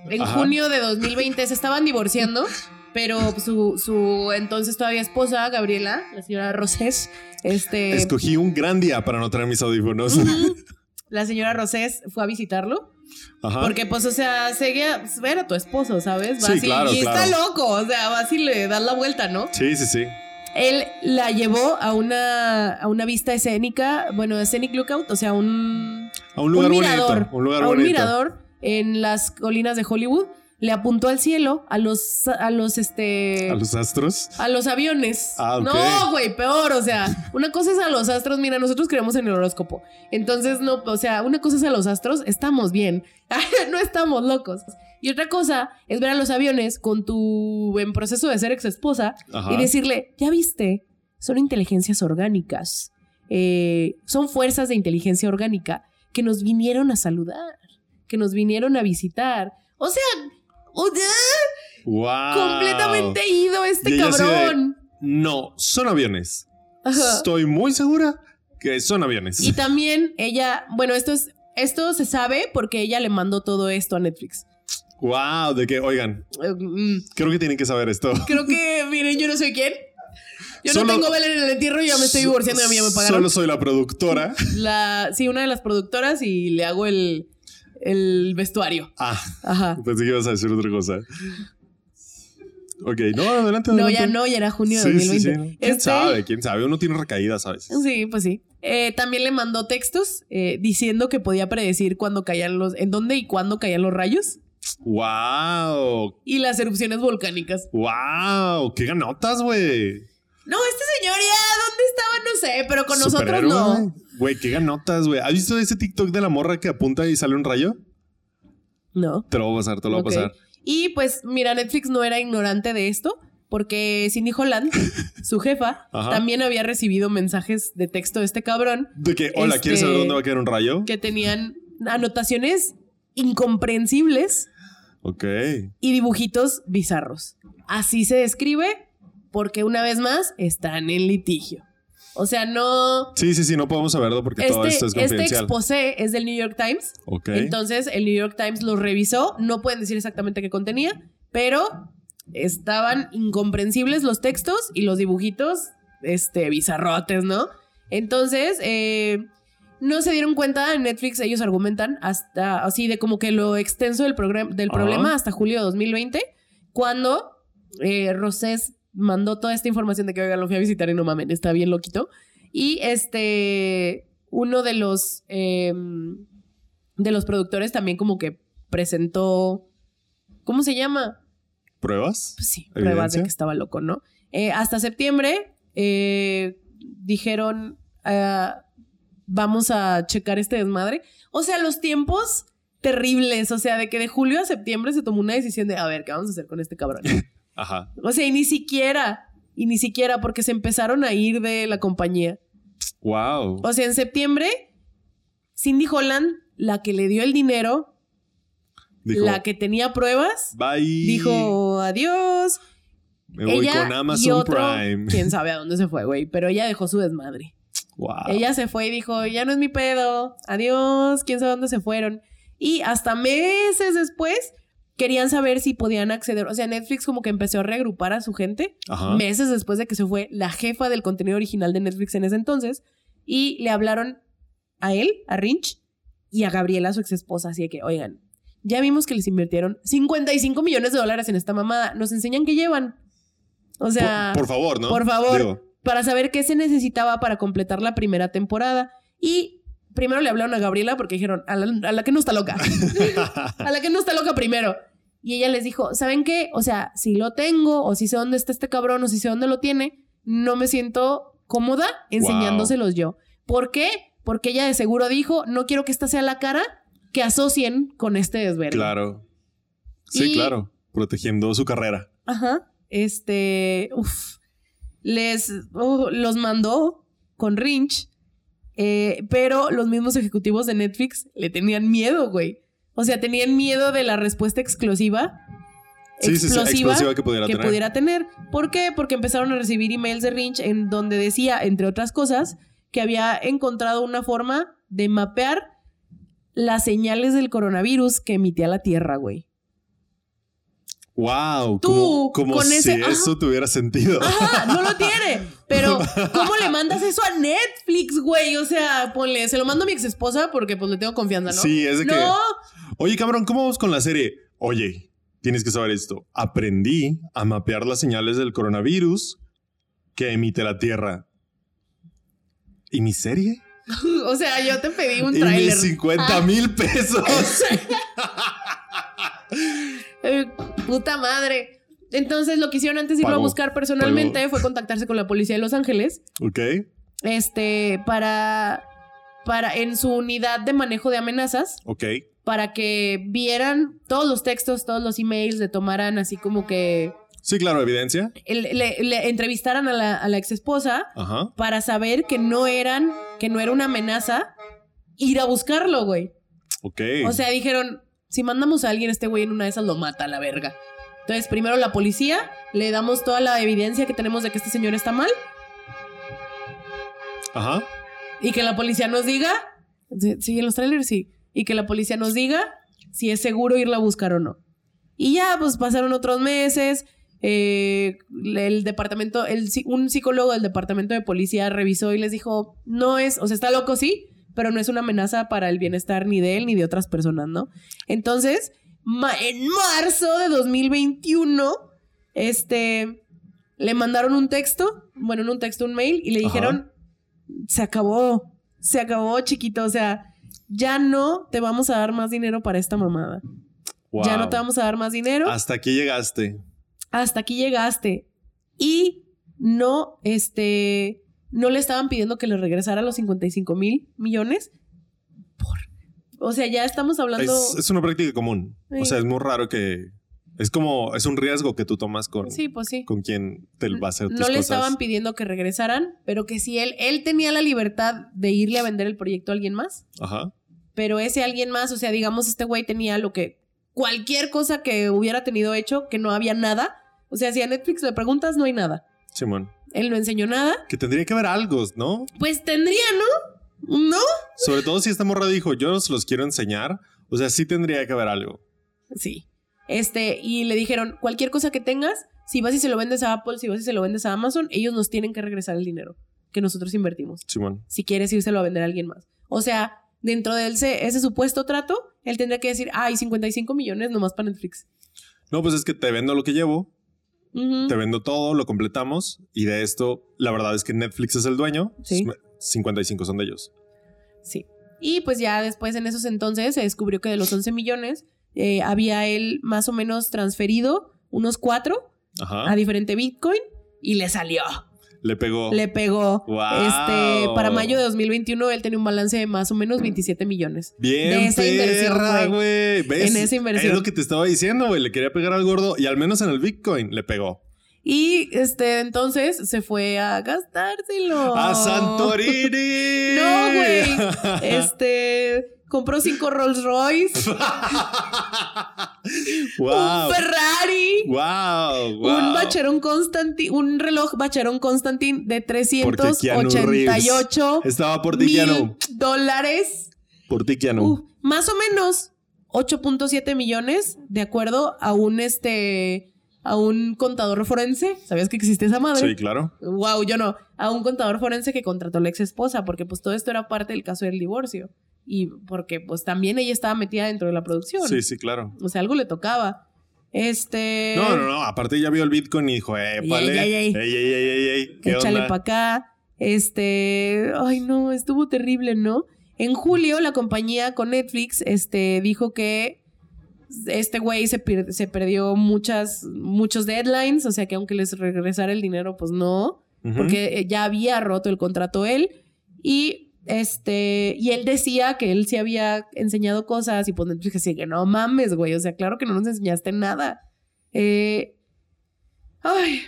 en Ajá. junio de 2020 se estaban divorciando, pero su, su entonces todavía esposa, Gabriela, la señora Rosés, este, Escogí un gran día para no traer mis audífonos. la señora Rosés fue a visitarlo. Ajá. Porque, pues, o sea, seguía ver a tu esposo, ¿sabes? Sí, y- claro, está loco, o sea, vas y le das la vuelta, ¿no? Sí, sí, sí. Él la llevó a una, a una vista escénica, bueno, scenic lookout, o sea, un, A un lugar un mirador, bonito. Un lugar a un bonito. mirador en las colinas de Hollywood. Le apuntó al cielo a los, a los, este... ¿A los astros? A los aviones. Ah. No, güey, peor. O sea, una cosa es a los astros. Mira, nosotros creemos en el horóscopo. Entonces, no, o sea, una cosa es a los astros. Estamos bien. no estamos locos. Y otra cosa es ver a los aviones con tu en proceso de ser ex esposa Ajá. y decirle, ya viste, son inteligencias orgánicas. Eh, son fuerzas de inteligencia orgánica que nos vinieron a saludar, que nos vinieron a visitar. O sea, ¡Wow! completamente ido este de- cabrón. No, son aviones. Ajá. Estoy muy segura que son aviones. Y también ella, bueno, esto es, esto se sabe porque ella le mandó todo esto a Netflix. ¡Wow! De que, oigan, Eh, mm, creo que tienen que saber esto. Creo que, miren, yo no soy quién. Yo Solo- no tengo vela en el entierro y ya me estoy divorciando y a mí ya me pagaron. Solo soy la productora. La, sí, una de las productoras y le hago el, el vestuario. Ah, Ajá. pensé que ibas a decir otra cosa. Ok, no, adelante, No, adelante. ya no, ya era junio de Sí, sí, 2020. sí. ¿Quién Este- sabe? ¿Quién sabe? Uno tiene recaídas a veces. Sí, pues sí. Eh, también le mandó textos eh, diciendo que podía predecir cuándo caían los, en dónde y cuándo caían los rayos ¡Wow! y las erupciones volcánicas. ¡Wow! ¡Qué ganotas, güey! No, este señor ya, ¿dónde estaba? No sé, pero con nosotros no. güey. Qué ganotas, güey. ¿Has visto ese TikTok de la morra que apunta y sale un rayo? No. Te lo voy a pasar, te lo voy a pasar. Y pues, mira, Netflix no era ignorante de esto, porque Cindy Holland, su jefa, también había recibido mensajes de texto de este cabrón De que, hola, ¿quieres saber dónde va a caer un rayo? que tenían anotaciones incomprensibles Ok. y dibujitos bizarros. Así se describe porque una vez más están en litigio. O sea, no... Sí, sí, sí, no podemos saberlo porque todo Este, esto es este confidencial. exposé es del New York Times. ok. Entonces, el New York Times lo revisó. No pueden decir exactamente qué contenía, pero estaban incomprensibles los textos y los dibujitos, este, bizarrotes, ¿no? Entonces, eh, no se dieron cuenta en Netflix, ellos argumentan, hasta así de como que lo extenso del, problema hasta julio de 2020, cuando eh, Rosés mandó toda esta información de que, oigan, lo fui a visitar y no mamen, está bien loquito. Y este, uno de los, eh, de los productores también como que presentó, ¿cómo se llama? ¿Pruebas? Pues sí, pruebas de que estaba loco, ¿no? Eh, hasta septiembre eh, dijeron, ah, vamos a checar este desmadre. O sea, los tiempos terribles, o sea, de que de julio a septiembre se tomó una decisión de, a ver, ¿qué vamos a hacer con este cabrón? Ajá. o sea, y ni siquiera, y ni siquiera porque se empezaron a ir de la compañía. Wow. O sea, en septiembre, Cindy Holland, la que le dio el dinero, Dijo, la que tenía pruebas, bye. dijo adiós. Me voy ella con y Amazon otro, Prime. quién sabe a dónde se fue, güey, pero ella dejó su desmadre. Wow. Ella se fue y dijo, ya no es mi pedo, adiós, quién sabe dónde se fueron. Y hasta meses después querían saber si podían acceder, o sea, Netflix como que empezó a reagrupar a su gente Ajá. meses después de que se fue la jefa del contenido original de Netflix en ese entonces y le hablaron a él, a Rinch y a Gabriela, su ex esposa, así de que, oigan, ya vimos que les invirtieron 55 millones de dólares en esta mamada, nos enseñan qué llevan. O sea, por, por favor, ¿no? por favor, Digo, para saber qué se necesitaba para completar la primera temporada. Y primero le hablaron a Gabriela porque dijeron, a la, a la que no está loca. a la que no está loca primero. Y ella les dijo, ¿saben qué? O sea, si lo tengo, o si sé dónde está este cabrón, o si sé dónde lo tiene, no me siento cómoda enseñándoselos yo. ¿Por qué? Porque ella de seguro dijo, no quiero que esta sea la cara que asocien con este desvelo. claro. Sí, Y- claro. Protegiendo su carrera. Ajá. Este, uf, les oh, los mandó con Rinch, eh, pero los mismos ejecutivos de Netflix le tenían miedo, güey. O sea, tenían miedo de la respuesta explosiva. Sí, sí, sí, explosiva que pudiera que tener. pudiera tener. ¿Por qué? Porque empezaron a recibir emails de Rinch en donde decía, entre otras cosas, que había encontrado una forma de mapear las señales del coronavirus que emitía la Tierra, güey. Wow. Tú, como como con si ese- ajá. eso tuviera sentido. Ajá, no lo tiene. Pero, ¿cómo le mandas eso a Netflix, güey? O sea, ponle, se lo mando a mi ex esposa porque pues le tengo confianza, ¿no? Sí, es de que- Oye, cabrón, ¿cómo vamos con la serie? Oye, tienes que saber esto. Aprendí a mapear las señales del coronavirus que emite la Tierra. ¿Y mi serie? o sea, yo te pedí un y tráiler. mis 50 Ah. mil pesos. Eh, Puta madre. Entonces lo que hicieron antes de irlo a buscar personalmente fue contactarse con la policía de Los Ángeles. Ok. Este, para. Para. En su unidad de manejo de amenazas. Ok. Para que vieran todos los textos, todos los emails, le tomaran así como que. Sí, claro, evidencia. Le, le- le entrevistaran a la, a la ex esposa Ajá. para saber que no eran. Que no era una amenaza ir a buscarlo, güey. Ok. O sea, dijeron, si mandamos a alguien, este güey en una de esas lo mata a la verga. Entonces, primero la policía, le damos toda la evidencia que tenemos de que este señor está mal Ajá. y que la policía nos diga, sí, en los trailers sí, y que la policía nos diga si es seguro irla a buscar o no. Y ya, pues pasaron otros meses. eh, el departamento, el, un psicólogo del departamento de policía revisó y les dijo, no es, o sea, está loco, sí, pero no es una amenaza para el bienestar ni de él ni de otras personas, ¿no? Entonces, ma- en marzo de 2021, este, le mandaron un texto, bueno, no un texto, un mail, y le Ajá. dijeron, se acabó, se acabó, chiquito, o sea, ya no te vamos a dar más dinero para esta mamada. Ya no te vamos a dar más dinero. Hasta aquí llegaste. Hasta aquí llegaste. Y no, este, no le estaban pidiendo que le regresara los 55 mil millones. O sea, ya estamos hablando. Es, es una práctica común. Sí. O sea, es muy raro que. Es como. Es un riesgo que tú tomas con, sí, pues sí. con quien te va a hacer tus No le cosas. estaban pidiendo que regresaran, pero que si él, él tenía la libertad de irle a vender el proyecto a alguien más. Ajá. pero ese alguien más, o sea, digamos, este güey tenía lo que cualquier cosa que hubiera tenido hecho, que no había nada. O sea, si a Netflix le preguntas, no hay nada. Simón. Él no enseñó nada. Que tendría que haber algo, ¿no? Pues tendría, ¿no? ¿No? Sobre todo si esta morra dijo, yo se los quiero enseñar. O sea, sí tendría que haber algo. Sí. Este, y le dijeron, cualquier cosa que tengas, si vas y se lo vendes a Apple, si vas y se lo vendes a Amazon, ellos nos tienen que regresar el dinero que nosotros invertimos. Simón. Si quieres írselo a vender a alguien más. O sea, dentro de ese, ese supuesto trato, él tendría que decir, ay, 55 millones nomás para Netflix. No, pues es que te vendo lo que llevo, te vendo todo, lo completamos. Y de esto, la verdad es que Netflix es el dueño. Sí. 55 son de ellos. Sí. Y pues ya después en esos entonces se descubrió que de los 11 millones eh, había él más o menos transferido unos cuatro Ajá. a diferente Bitcoin y le salió. Le pegó. Le pegó. Wow. Este, para mayo de 2021 él tenía un balance de más o menos 27 millones. Bien, de esa inversión, perra, güey. En esa inversión. Es lo que te estaba diciendo, güey. Le quería pegar al gordo y al menos en el Bitcoin le pegó. Y este, entonces se fue a gastárselo. ¡A Santorini! No, güey. Este, compró cinco Rolls Royce, wow. un Ferrari. Wow, wow. Un Bacheron Constantin, un reloj Bacheron Constantin de Porque Keanu 388 Estaba por ti, dólares. Por ti. Uh, más o menos 8.7 millones, de acuerdo a un este a un contador forense. ¿Sabías que existe esa madre? sí, claro. Wow, yo no. A un contador forense que contrató a la ex esposa, porque pues todo esto era parte del caso del divorcio. Y porque pues también ella estaba metida dentro de la producción. Sí, sí, claro. O sea, algo le tocaba. Este. No, no, no. Aparte ya vio el Bitcoin y dijo, eh, vale. ey, ey, Ey, ey. ey. ¿Qué Échale para acá. Este, ay no, estuvo terrible, ¿no? En julio la compañía con Netflix este dijo que este güey se, se perdió muchas muchos deadlines, o sea que aunque les regresara el dinero, pues no, porque eh, ya había roto el contrato él y este y él decía que él sí había enseñado cosas y pues Netflix decía que no mames, güey, o sea, claro que no nos enseñaste nada. Eh, ay,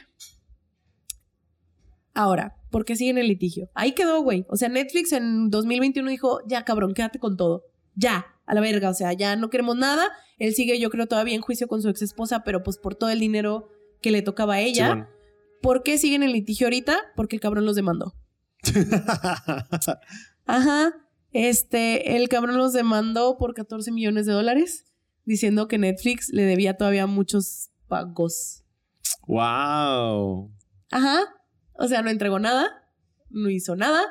Ahora, ¿por qué siguen el litigio? Ahí quedó, güey. O sea, Netflix en 2021 dijo, ya cabrón, quédate con todo. Ya, a la verga. O sea, ya no queremos nada. Él sigue, yo creo, todavía en juicio con su ex esposa, pero pues por todo el dinero que le tocaba a ella. ¿Por qué siguen el litigio ahorita? Porque el cabrón los demandó. Ajá. Este, el cabrón los demandó por 14 millones de dólares, diciendo que Netflix le debía todavía muchos pagos. wow. Ajá. O sea, no entregó nada, no hizo nada,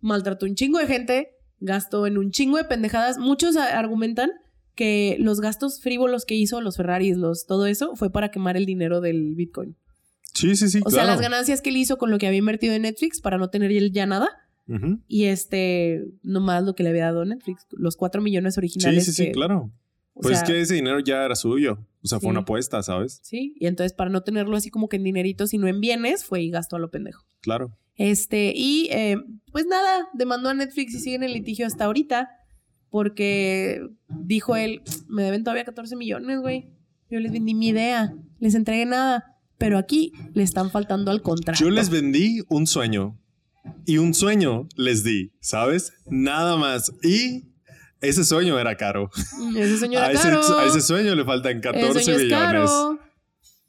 maltrató un chingo de gente, gastó en un chingo de pendejadas. Muchos argumentan que los gastos frívolos que hizo, los Ferraris, los, todo eso, fue para quemar el dinero del Bitcoin. Sí, sí, sí. O sea, las ganancias que él hizo con lo que había invertido en Netflix para no tener él ya nada. Y este, nomás lo que le había dado Netflix, los cuatro millones Sí, originales. sí, sí, que- claro. Pues sea, que ese dinero ya era suyo. O sea, fue Sí. una apuesta, ¿sabes? Sí, y entonces para no tenerlo así como que en dineritos, sino en bienes, fue y gastó a lo pendejo. Claro. Este, y eh, pues nada, demandó a Netflix y sigue en el litigio hasta ahorita, porque dijo él, me deben todavía 14 millones, güey. Yo les vendí mi idea, les entregué nada, pero aquí le están faltando al contrato. Yo les vendí un sueño. Y un sueño les di, ¿sabes? Nada más. Y ese sueño era caro. Mm, Ese sueño era a, ese, caro. a ese sueño le faltan Ese 14 sueño es millones. caro.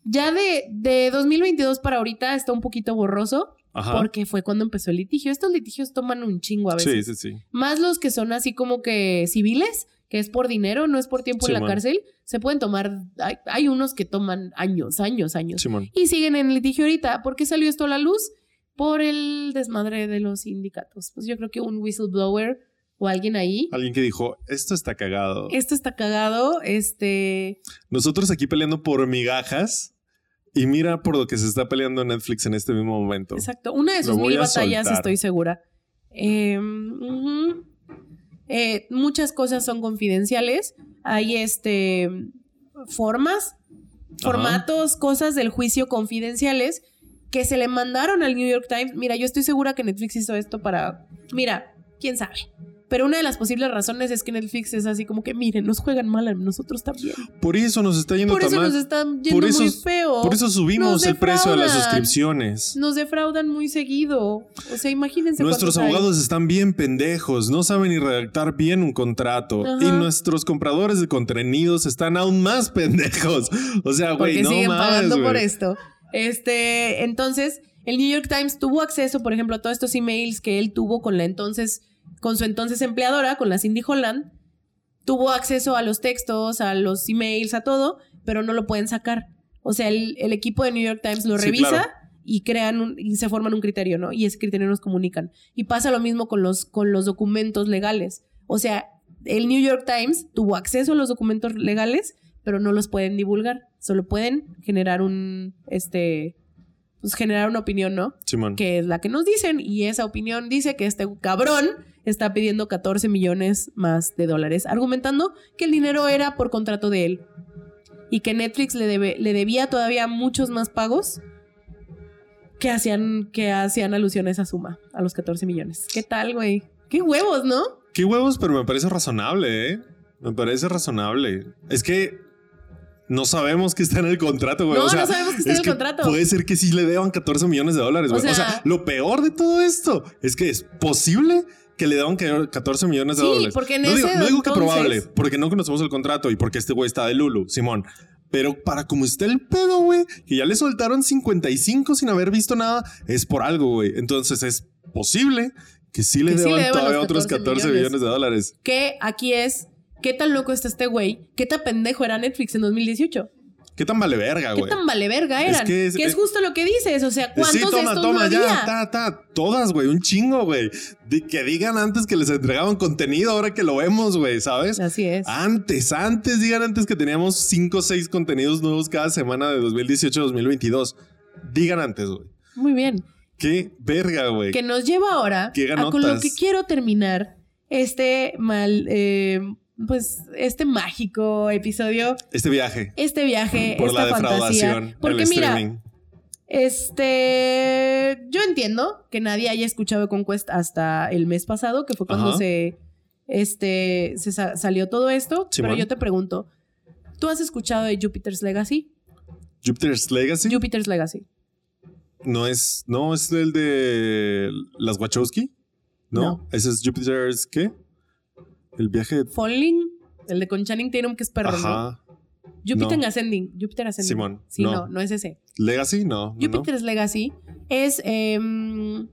Ya de, de 2022 para ahorita está un poquito borroso, Ajá. porque fue cuando empezó el litigio. Estos litigios toman un chingo a veces. Sí, sí, sí. Más los que son así como que civiles, que es por dinero, no es por tiempo en la cárcel, se pueden tomar, hay, hay unos que toman años, años, años. Simón. Y siguen en litigio ahorita. ¿Por qué salió esto a la luz? Por el desmadre de los sindicatos. Pues yo creo que un whistleblower o alguien ahí. Alguien que dijo, esto está cagado. Esto está cagado, este... Nosotros aquí peleando por migajas. Y mira por lo que se está peleando Netflix en este mismo momento. Exacto. Una de sus mil batallas, estoy segura. Eh, ujú. Eh, muchas cosas son confidenciales. Hay este formas, formatos, cosas del juicio confidenciales que se le mandaron al New York Times. Mira, yo estoy segura que Netflix hizo esto para. Mira, quién sabe. Pero una de las posibles razones es que Netflix es así como que, miren, nos juegan mal a nosotros también. Por eso nos está yendo Por tan eso mal. nos están yendo Por eso- muy feo. Por eso subimos el precio de las suscripciones. Nos defraudan muy seguido. O sea, imagínense. Nuestros hay. abogados están bien pendejos, no saben ni redactar bien un contrato. Ajá. Y nuestros compradores de contenidos están aún más pendejos. O sea, güey, no siguen pagando por esto. Este, entonces, el New York Times tuvo acceso, por ejemplo, a todos estos emails que él tuvo con la entonces, con su entonces empleadora, con la Cindy Holland. Tuvo acceso a los textos, a los emails, a todo, pero no lo pueden sacar. O sea, el, el equipo de New York Times lo Sí, revisa claro. y crean un- y se forman un criterio, ¿no? Y ese criterio nos comunican. Y pasa lo mismo con los, con los documentos legales. O sea, el New York Times tuvo acceso a los documentos legales, pero no los pueden divulgar. Solo pueden generar un, este, pues generar una opinión, ¿no? Simón. Que es la que nos dicen. Y esa opinión dice que este cabrón está pidiendo 14 millones más de dólares, argumentando que el dinero era por contrato de él. Y que Netflix le, debe, le debía todavía muchos más pagos que hacían, que hacían alusión a esa suma, a los 14 millones. ¿Qué tal, güey? Qué huevos, ¿no? Qué huevos, pero me parece razonable, ¿eh? Me parece razonable. Es que no sabemos qué está en el contrato, güey. No, o sea, no sabemos qué está en es el que contrato. Puede ser que sí le deban 14 millones de dólares, O güey. O sea, sea- lo peor de todo esto es que es posible que le deban 14 millones de Sí, dólares. porque en no, digo, ese no digo que probable, porque no conocemos el contrato y porque este güey está de Lulu, Simón. Pero para como está el pedo, güey, que ya le soltaron 55 sin haber visto nada, es por algo, güey. Entonces es posible que sí le Que sí deban le todavía otros 14 14 millones. millones de dólares. Que aquí es, ¿qué tan loco está este güey? ¿Qué tan pendejo era Netflix en 2018? ¿Qué tan vale verga, ¿Qué güey? tan vale verga eran? Es que es- que es es- justo lo que dices. O sea, ¿cuántos Sí, toma, estos toma, no ya, había? ta, ta, todas, güey, un chingo, güey. Que digan antes que les entregaban contenido ahora que lo vemos, güey, ¿sabes? Así es. Antes, antes, digan antes que teníamos 5 o 6 contenidos nuevos cada semana de 2018-2022. Digan antes, güey. Muy bien. Qué verga, güey. Que nos lleva ahora Qué a con lo que quiero terminar este mal, eh, pues este mágico episodio, Este viaje este viaje, por esta la defraudación, fantasía. Porque el mira, streaming. Este, yo entiendo que nadie haya escuchado Conquest hasta el mes pasado, que fue cuando Ajá. se, este, se sa- salió todo esto. Simón. Pero yo te pregunto, ¿tú has escuchado de Jupiter's Legacy? Jupiter's Legacy Jupiter's Legacy. no es, no es el de las Wachowski. No, No. ese es Jupiter's, ¿qué? El viaje. Falling, el de con Channing Tatum, que es perro, ¿no? Ajá. Jupiter No. Ascending. Jupiter Ascending. Simón, Sí, no. no. no, es ese. Legacy, no. no, no. Jupiter's Legacy es. em,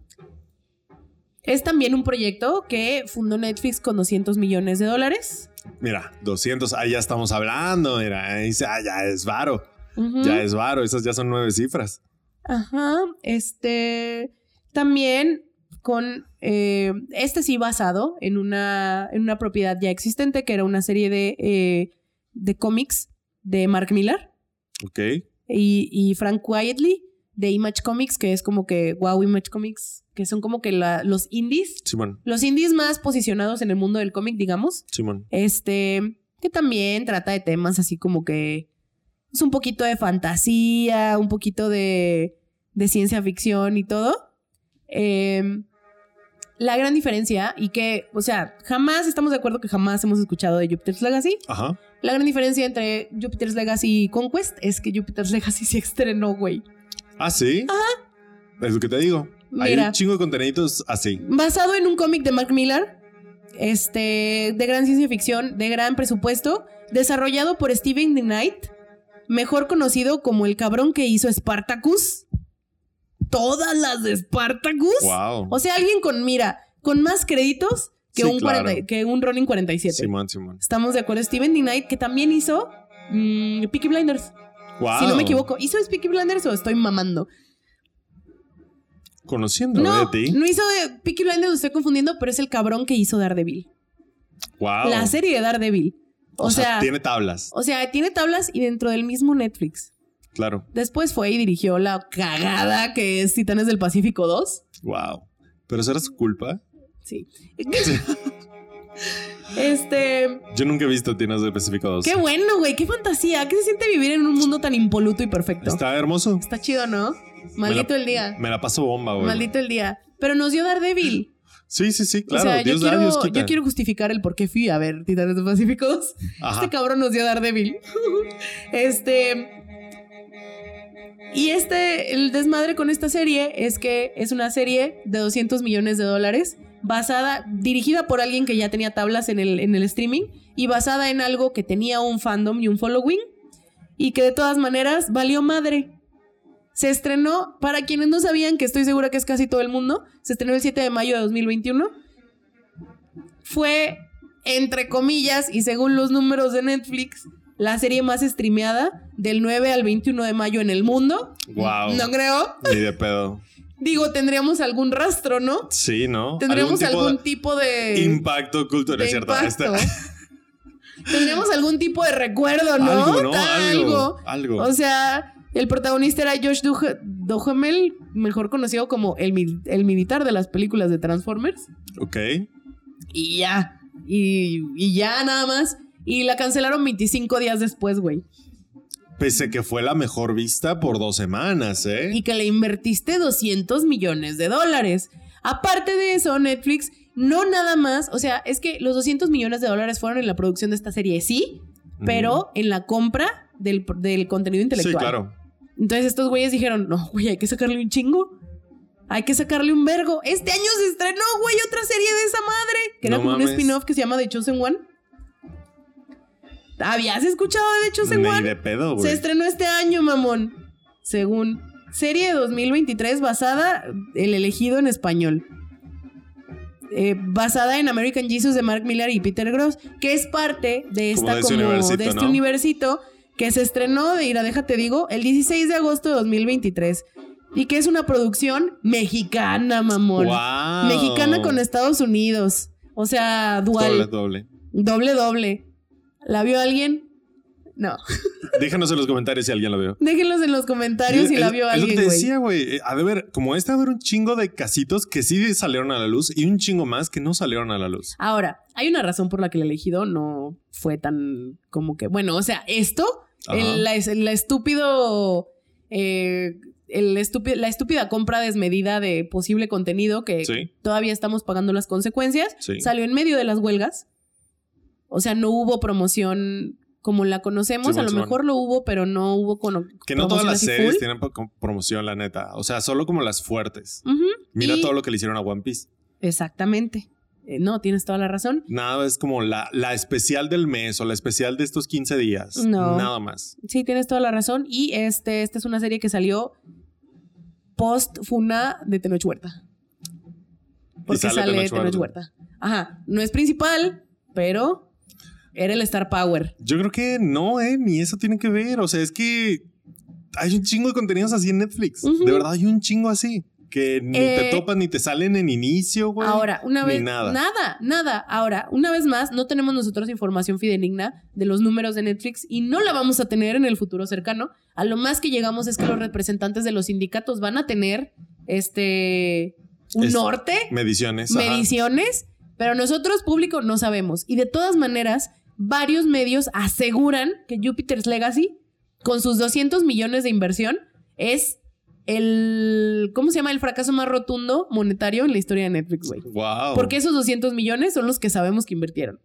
es también un proyecto que fundó Netflix con 200 millones de dólares. Mira, 200, ahí ya estamos hablando, mira, ahí se- ah, ya es varo, ya es varo, esas ya son nueve cifras. Ajá. Este. También con. Eh, este sí basado en una, en una propiedad ya existente, que era una serie de, eh, de cómics de Mark Miller Ok, y, y Frank Quietly de Image Comics, que es como que Wow Image Comics, que son como que la- los indies, Simón, los indies más posicionados en el mundo del cómic, digamos. Simón. Este que también trata de temas así como que es un poquito de fantasía, un poquito de, de ciencia ficción y todo. Em, la gran diferencia y que, o sea, jamás estamos de acuerdo que jamás hemos escuchado de Jupiter's Legacy. Ajá. La gran diferencia entre Jupiter's Legacy y Conquest es que Jupiter's Legacy se estrenó, güey. Ah, sí. Ajá. Es lo que te digo. Hay un chingo de conteniditos así. Basado en un cómic de Mark Millar, este, de gran ciencia ficción, de gran presupuesto, desarrollado por Steven Knight, mejor conocido como el cabrón que hizo Spartacus. Todas las de Spartacus. Wow. O sea, alguien con, mira, con más créditos que, Sí, un, claro. 40 que un Ronin 47. Simón, Simón. Estamos de acuerdo. Steven D. Knight, que también hizo mm, Peaky Blinders. Wow. Si no me equivoco. ¿Hizo Peaky Blinders o estoy mamando? Conociendo No, de ti. no hizo Peaky Blinders, estoy confundiendo, pero es el cabrón que hizo Daredevil. Wow. La serie de Daredevil. O, sea, tiene tablas. o sea, tiene tablas y dentro del mismo Netflix. Claro. Después fue y dirigió la cagada que es Titanes del Pacífico 2. Wow. Pero eso era su culpa. Sí. este. Yo nunca he visto Tienes del Pacífico 2. Qué bueno, güey. Qué fantasía. ¿Qué se siente vivir en un mundo tan impoluto y perfecto? Está hermoso. Está chido, ¿no? Maldito la- el día. Me la paso bomba, güey. Maldito el día. Pero nos dio Daredevil. Sí, sí, sí, claro. o sea, Dios yo, da, quiero, Dios yo quiero justificar el por qué fui a ver Titanes del Pacífico 2. Ajá. Este cabrón nos dio Daredevil. este. Y este, el desmadre con esta serie es que es una serie de 200 millones de dólares, basada, dirigida por alguien que ya tenía tablas en el, en el streaming y basada en algo que tenía un fandom y un following y que de todas maneras valió madre. Se estrenó, para quienes no sabían, que estoy segura que es casi todo el mundo, se estrenó el 7 de mayo de 2021. Fue, entre comillas, y según los números de Netflix, la serie más streameada del 9 al 21 de mayo en el mundo. Wow. No creo. Ni de pedo. Digo, tendríamos algún rastro, ¿no? Sí, ¿no? Tendríamos algún, tipo, de... de impacto cultural, de es cierto. impacto. Tendríamos algún tipo de recuerdo, ¿no? Algo, ¿no? Algo. Algo. O sea, el protagonista era Josh Duha- Duhamel, mejor conocido como el militar de las películas de Transformers. ok. Y ya. Y, y ya nada más. Y la cancelaron 25 días después, güey. Pese que fue la mejor vista por dos semanas, ¿eh? Y que le invertiste 200 millones de dólares. Aparte de eso, Netflix no nada más, o sea, es que los 200 millones de dólares fueron en la producción de esta serie, sí, pero en la compra del, del contenido Sí, intelectual. claro. Entonces estos güeyes dijeron, no, güey, hay que sacarle un chingo. Hay que sacarle un vergo. Este año se estrenó, güey, otra serie de esa madre. Que era un spin-off que se llama The Chosen One. ¿Habías escuchado de Chosen de pedo, Se güey. estrenó este año, mamón. Según serie de 2023 basada El elegido en español. Eh, basada en American Jesus de Mark Miller y Peter Gross, que es parte de Como esta de como este ¿no? universito que se estrenó de Ira, déjate digo, el 16 de agosto de 2023 y que es una producción mexicana, mamón. Wow. Mexicana con Estados Unidos. O sea, dual. Doble, doble. Doble, doble. ¿La vio alguien? No. Déjanos en los comentarios si alguien lo vio. Déjenlos en los comentarios si la vio es lo que alguien, te güey. decía, güey. Eh, de ver, como este, ha de haber un chingo de casitos que sí salieron a la luz y un chingo más que no salieron a la luz. Ahora, hay una razón por la que el elegido no fue tan como que, bueno, o sea, esto, el- la, es- la estúpido, eh, el estúpi- la estúpida compra desmedida de posible contenido que Sí. todavía estamos pagando las consecuencias, Sí. salió en medio de las huelgas. O sea, no hubo promoción como la conocemos, a lo mejor lo hubo, pero no hubo con Que no todas las series full. tienen promoción, la neta. O sea, solo como las fuertes. Mira y- todo lo que le hicieron a One Piece. Exactamente. Eh, no, tienes toda la razón. Nada es como la, la especial del mes o la especial de estos 15 días. No. Nada más. Sí, tienes toda la razón. Y este, esta es una serie que salió post Funa de Tenoch Huerta. Porque sale sale Tenoch Tenoch Huerta. Huerta. Ajá. No es principal, pero era el Star Power. Yo creo que no, eh, ni eso tiene que ver. O sea, es que hay un chingo de contenidos así en Netflix. De verdad, hay un chingo así. Que ni Eh, te topan ni te salen en inicio, güey. Ahora, una ni vez. nada. Nada, nada. Ahora, una vez más, no tenemos nosotros información fidedigna de los números de Netflix y no la vamos a tener en el futuro cercano. A lo más que llegamos es que los representantes de los sindicatos van a tener este. un Es- norte. Mediciones. ajá. mediciones, pero nosotros, público, no sabemos. Y de todas maneras, varios medios aseguran que Jupiter's Legacy, con sus 200 millones de inversión, es el, ¿cómo se llama? El fracaso más rotundo monetario en la historia de Netflix, güey. Wow. Porque esos 200 millones son los que sabemos que invirtieron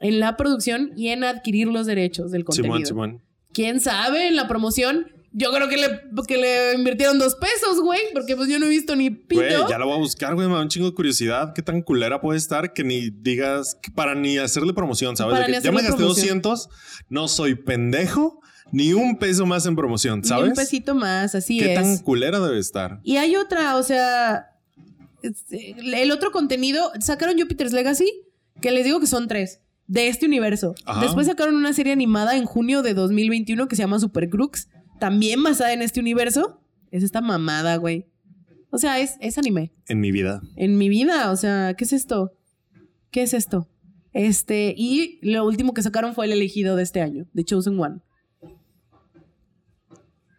en la producción y en adquirir los derechos del contenido. Simón, Simón. ¿Quién sabe? En la promoción, yo creo que le, que le invirtieron dos pesos, güey, porque pues yo no he visto ni pito. Güey, ya lo voy a buscar, güey. Me da un chingo de curiosidad. ¿Qué tan culera puede estar que ni digas que para ni hacerle promoción, ¿sabes? Para De ni que ya me gasté promoción. 200, no soy pendejo, ni un peso más en promoción, Ni ¿sabes? un pesito más, así ¿Qué es. tan culera debe estar? Y hay otra, o sea, este, el otro contenido, sacaron Jupiter's Legacy, que les digo que son tres, de este universo. Ajá. Después sacaron una serie animada en junio de 2021 que se llama Super Crux, también basada en este universo. Es esta mamada, güey. O sea, es, es anime. En mi vida. En mi vida, o sea, ¿qué es esto? ¿Qué es esto? Este, y lo último que sacaron fue el elegido de este año, The Chosen One.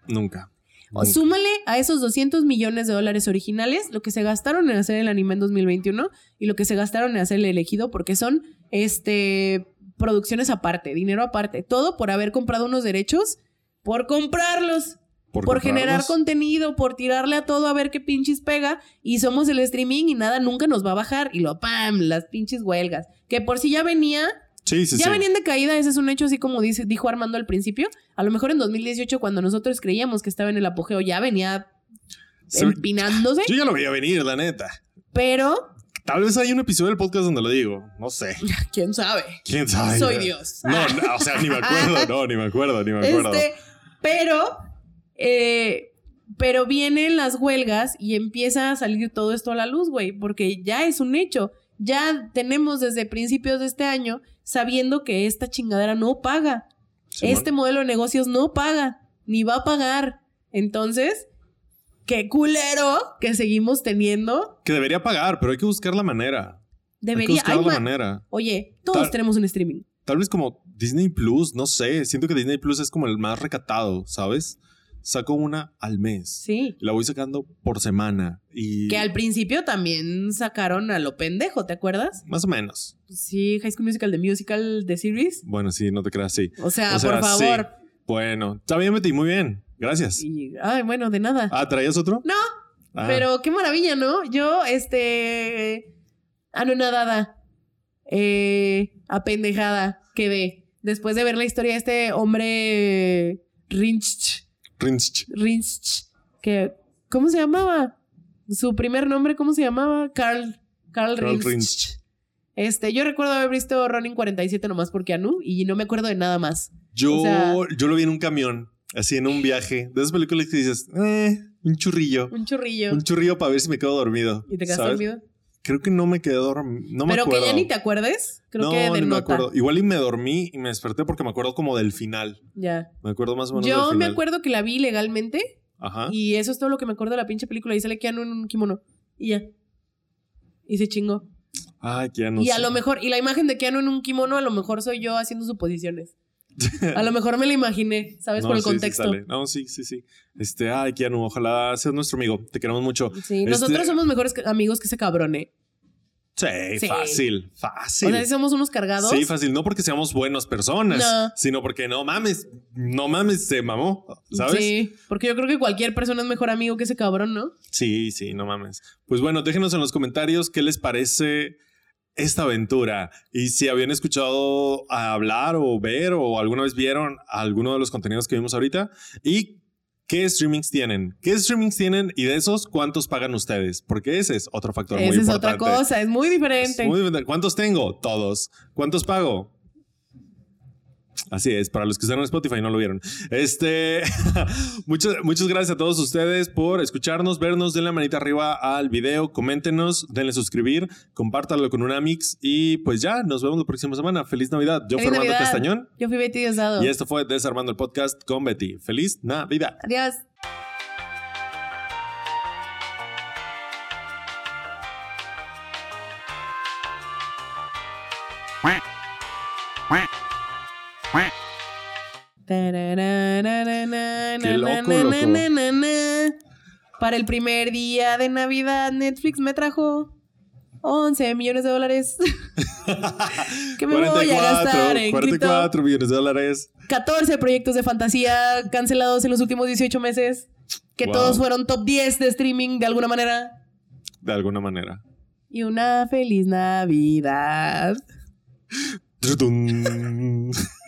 Nunca. O súmale a esos 200 millones de dólares originales lo que se gastaron en hacer el anime en 2021 y lo que se gastaron en hacer el elegido porque son este producciones aparte, dinero aparte, todo por haber comprado unos derechos, por comprarlos, por, generar contenido, por tirarle a todo a ver qué pinches pega y somos el streaming y nada nunca nos va a bajar y lo pam, las pinches huelgas, que por si ya venía Sí, sí, ya venían de caída, ese es un hecho así como dice, dijo Armando al principio. A lo mejor en 2018, cuando nosotros creíamos que estaba en el apogeo, ya venía Se- empinándose. Yo ya lo veía venir, la neta. Pero, Tal vez hay un episodio del podcast donde lo digo. No sé. quién sabe. ¿Quién sabe? Soy Dios. No, no, o sea, ni me acuerdo. No, ni me acuerdo, ni me acuerdo. Este, pero, eh, pero vienen las huelgas y empieza a salir todo esto a la luz, güey, porque ya es un hecho. Ya tenemos desde principios de este año sabiendo que esta chingadera no paga. Este modelo de negocios no paga, ni va a pagar. Entonces, qué culero que seguimos teniendo. Que debería pagar, pero hay que buscar la manera. Debería. Hay que buscar la ma- manera. Oye, todos Tal- tenemos un streaming. Tal vez como Disney Plus, no sé. Siento que Disney Plus es como el más recatado, ¿sabes? Saco una al mes. Sí. La voy sacando por semana. Y. Que al principio también sacaron a lo pendejo, ¿te acuerdas? Más o menos. Sí, High School Musical, The Musical, The Series. Bueno, sí, no te creas, sí. O sea, O sea, por favor. sí. Bueno, está bien, Betty, muy bien. Gracias. Y- ay, bueno, de nada. Ah, ¿traías otro? No, Ah, pero qué maravilla, ¿no? Yo, este. Anonadada. Eh, apendejada quedé. Después de ver la historia de este hombre. Rinch. Rinch. Rinch. Que, ¿Cómo se llamaba? Su primer nombre, ¿cómo se llamaba? Carl. Carl, Carl Rinch. Rinch. Este, yo recuerdo haber visto Ronin 47 nomás por Keanu y no me acuerdo de nada más. Yo, O sea- yo lo vi en un camión, así en un viaje. De esas películas que dices, eh, un churrillo. Un churrillo. Un churrillo para ver si me quedo dormido. ¿Y te ¿sabes? dormido? Creo que no me quedé dormido. No me Pero acuerdo. que ya ni te acuerdes. Creo no, que de ni me acuerdo. Igual y me dormí y me desperté porque me acuerdo como del final. Ya. Me acuerdo más o menos del Yo final. me acuerdo que la vi legalmente Ajá. y eso es todo lo que me acuerdo de la pinche película. Y sale Keanu en un kimono. Y ya. Y se chingó. Ya no y a sé. lo mejor, y la imagen de Keanu en un kimono, a lo mejor soy yo haciendo suposiciones. A lo mejor me la imaginé, ¿sabes? No, Por el sí, contexto. no, sí, sí, sí. Este, ay, Keanu, ojalá seas nuestro amigo. Te queremos mucho. Sí, Este- nosotros somos mejores amigos que ese cabrón, ¿eh? Sí, Sí. fácil, fácil. O sea, somos unos cargados. Sí, fácil. No porque seamos buenas personas, No. sino porque no mames, no mames, se mamó, ¿sabes? Sí, porque yo creo que cualquier persona es mejor amigo que ese cabrón, ¿no? Sí, sí, no mames. Pues bueno, déjenos en los comentarios qué les parece esta aventura y si habían escuchado hablar o ver o alguna vez vieron alguno de los contenidos que vimos ahorita y qué streamings tienen, qué streamings tienen y de esos cuántos pagan ustedes, porque ese es otro factor muy Esa es otra cosa, es muy diferente. Es muy diferente. ¿Cuántos tengo? Todos. ¿Cuántos pago? Así es, para los que están en Spotify y no lo vieron. Este, muchas, muchas gracias a todos ustedes por escucharnos, vernos, denle la manita arriba al video, coméntenos, denle suscribir, compártanlo con un Amix y pues ya, nos vemos la próxima semana. Feliz Navidad. Yo fui Feliz Armando Navidad. Castañón Yo fui Betty Diosdado. y esto fue Desarmando el Podcast con Betty. Feliz Navidad. Adiós. Qué loco, loco. Para el primer día de Navidad, Netflix me trajo 11 millones de dólares. que me voy a gastar en 44 cripto. millones de dólares. 14 proyectos de fantasía cancelados en los últimos 18 meses. Que Wow. todos fueron top 10 de streaming de alguna manera. De alguna manera. Y una feliz Navidad.